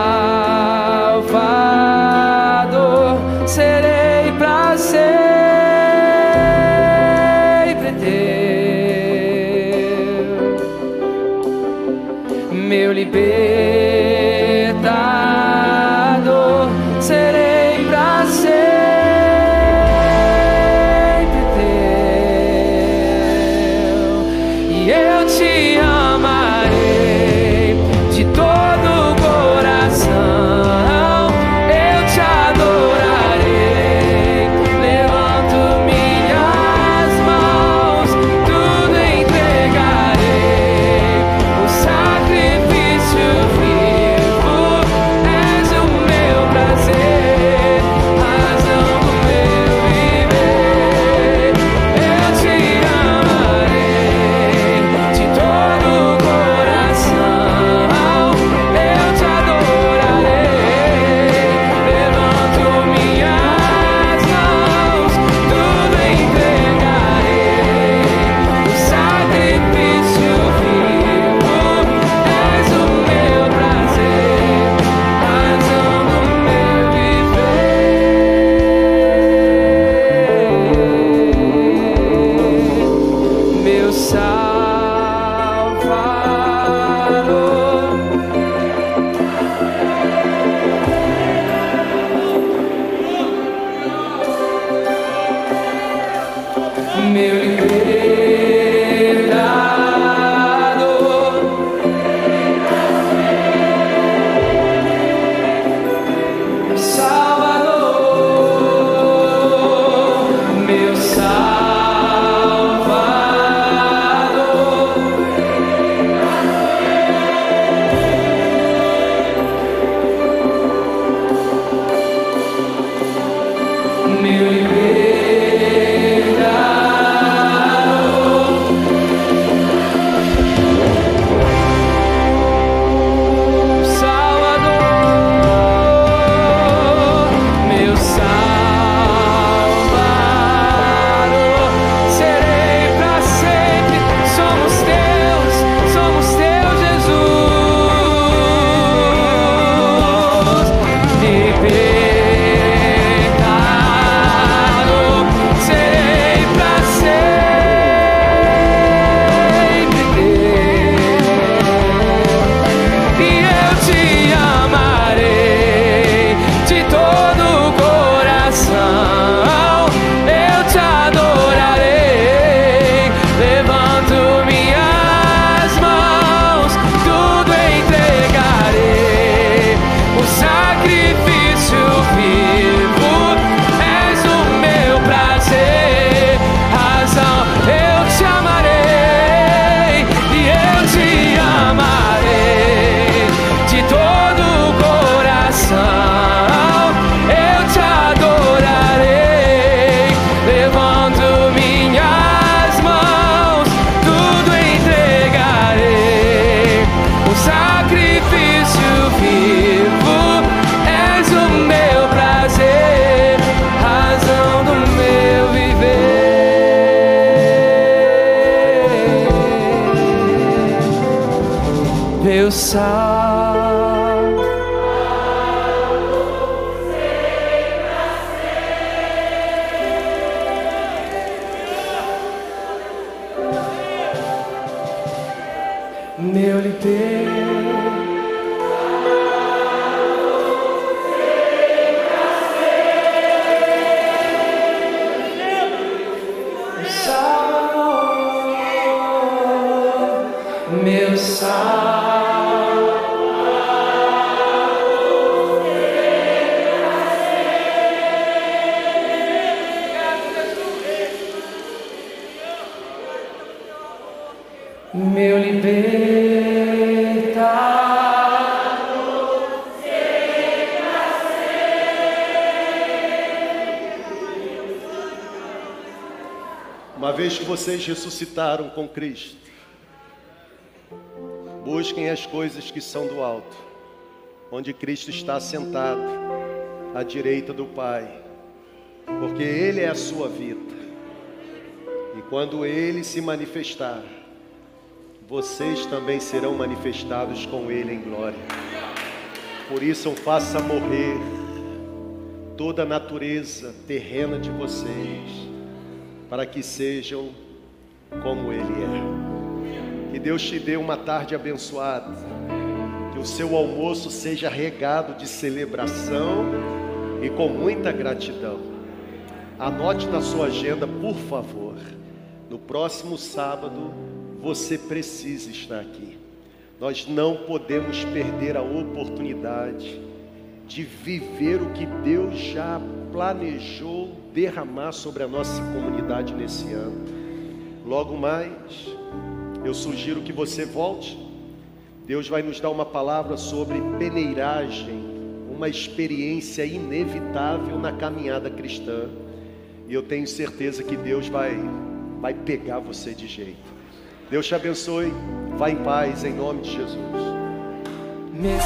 viver. Vocês ressuscitaram com Cristo, busquem as coisas que são do alto, onde Cristo está sentado à direita do Pai, porque Ele é a sua vida. E quando Ele se manifestar, vocês também serão manifestados com Ele em glória. Por isso, faça morrer toda a natureza terrena de vocês, para que sejam como Ele é. Que Deus te dê uma tarde abençoada, que o seu almoço seja regado de celebração e com muita gratidão. Anote na sua agenda, por favor, no próximo sábado você precisa estar aqui. Nós não podemos perder a oportunidade de viver o que Deus já planejou derramar sobre a nossa comunidade nesse ano. Logo mais, eu sugiro que você volte. Deus vai nos dar uma palavra sobre peneiragem, uma experiência inevitável na caminhada cristã. E eu tenho certeza que Deus vai vai pegar você de jeito. Deus te abençoe. Vá em paz em nome de Jesus. Meu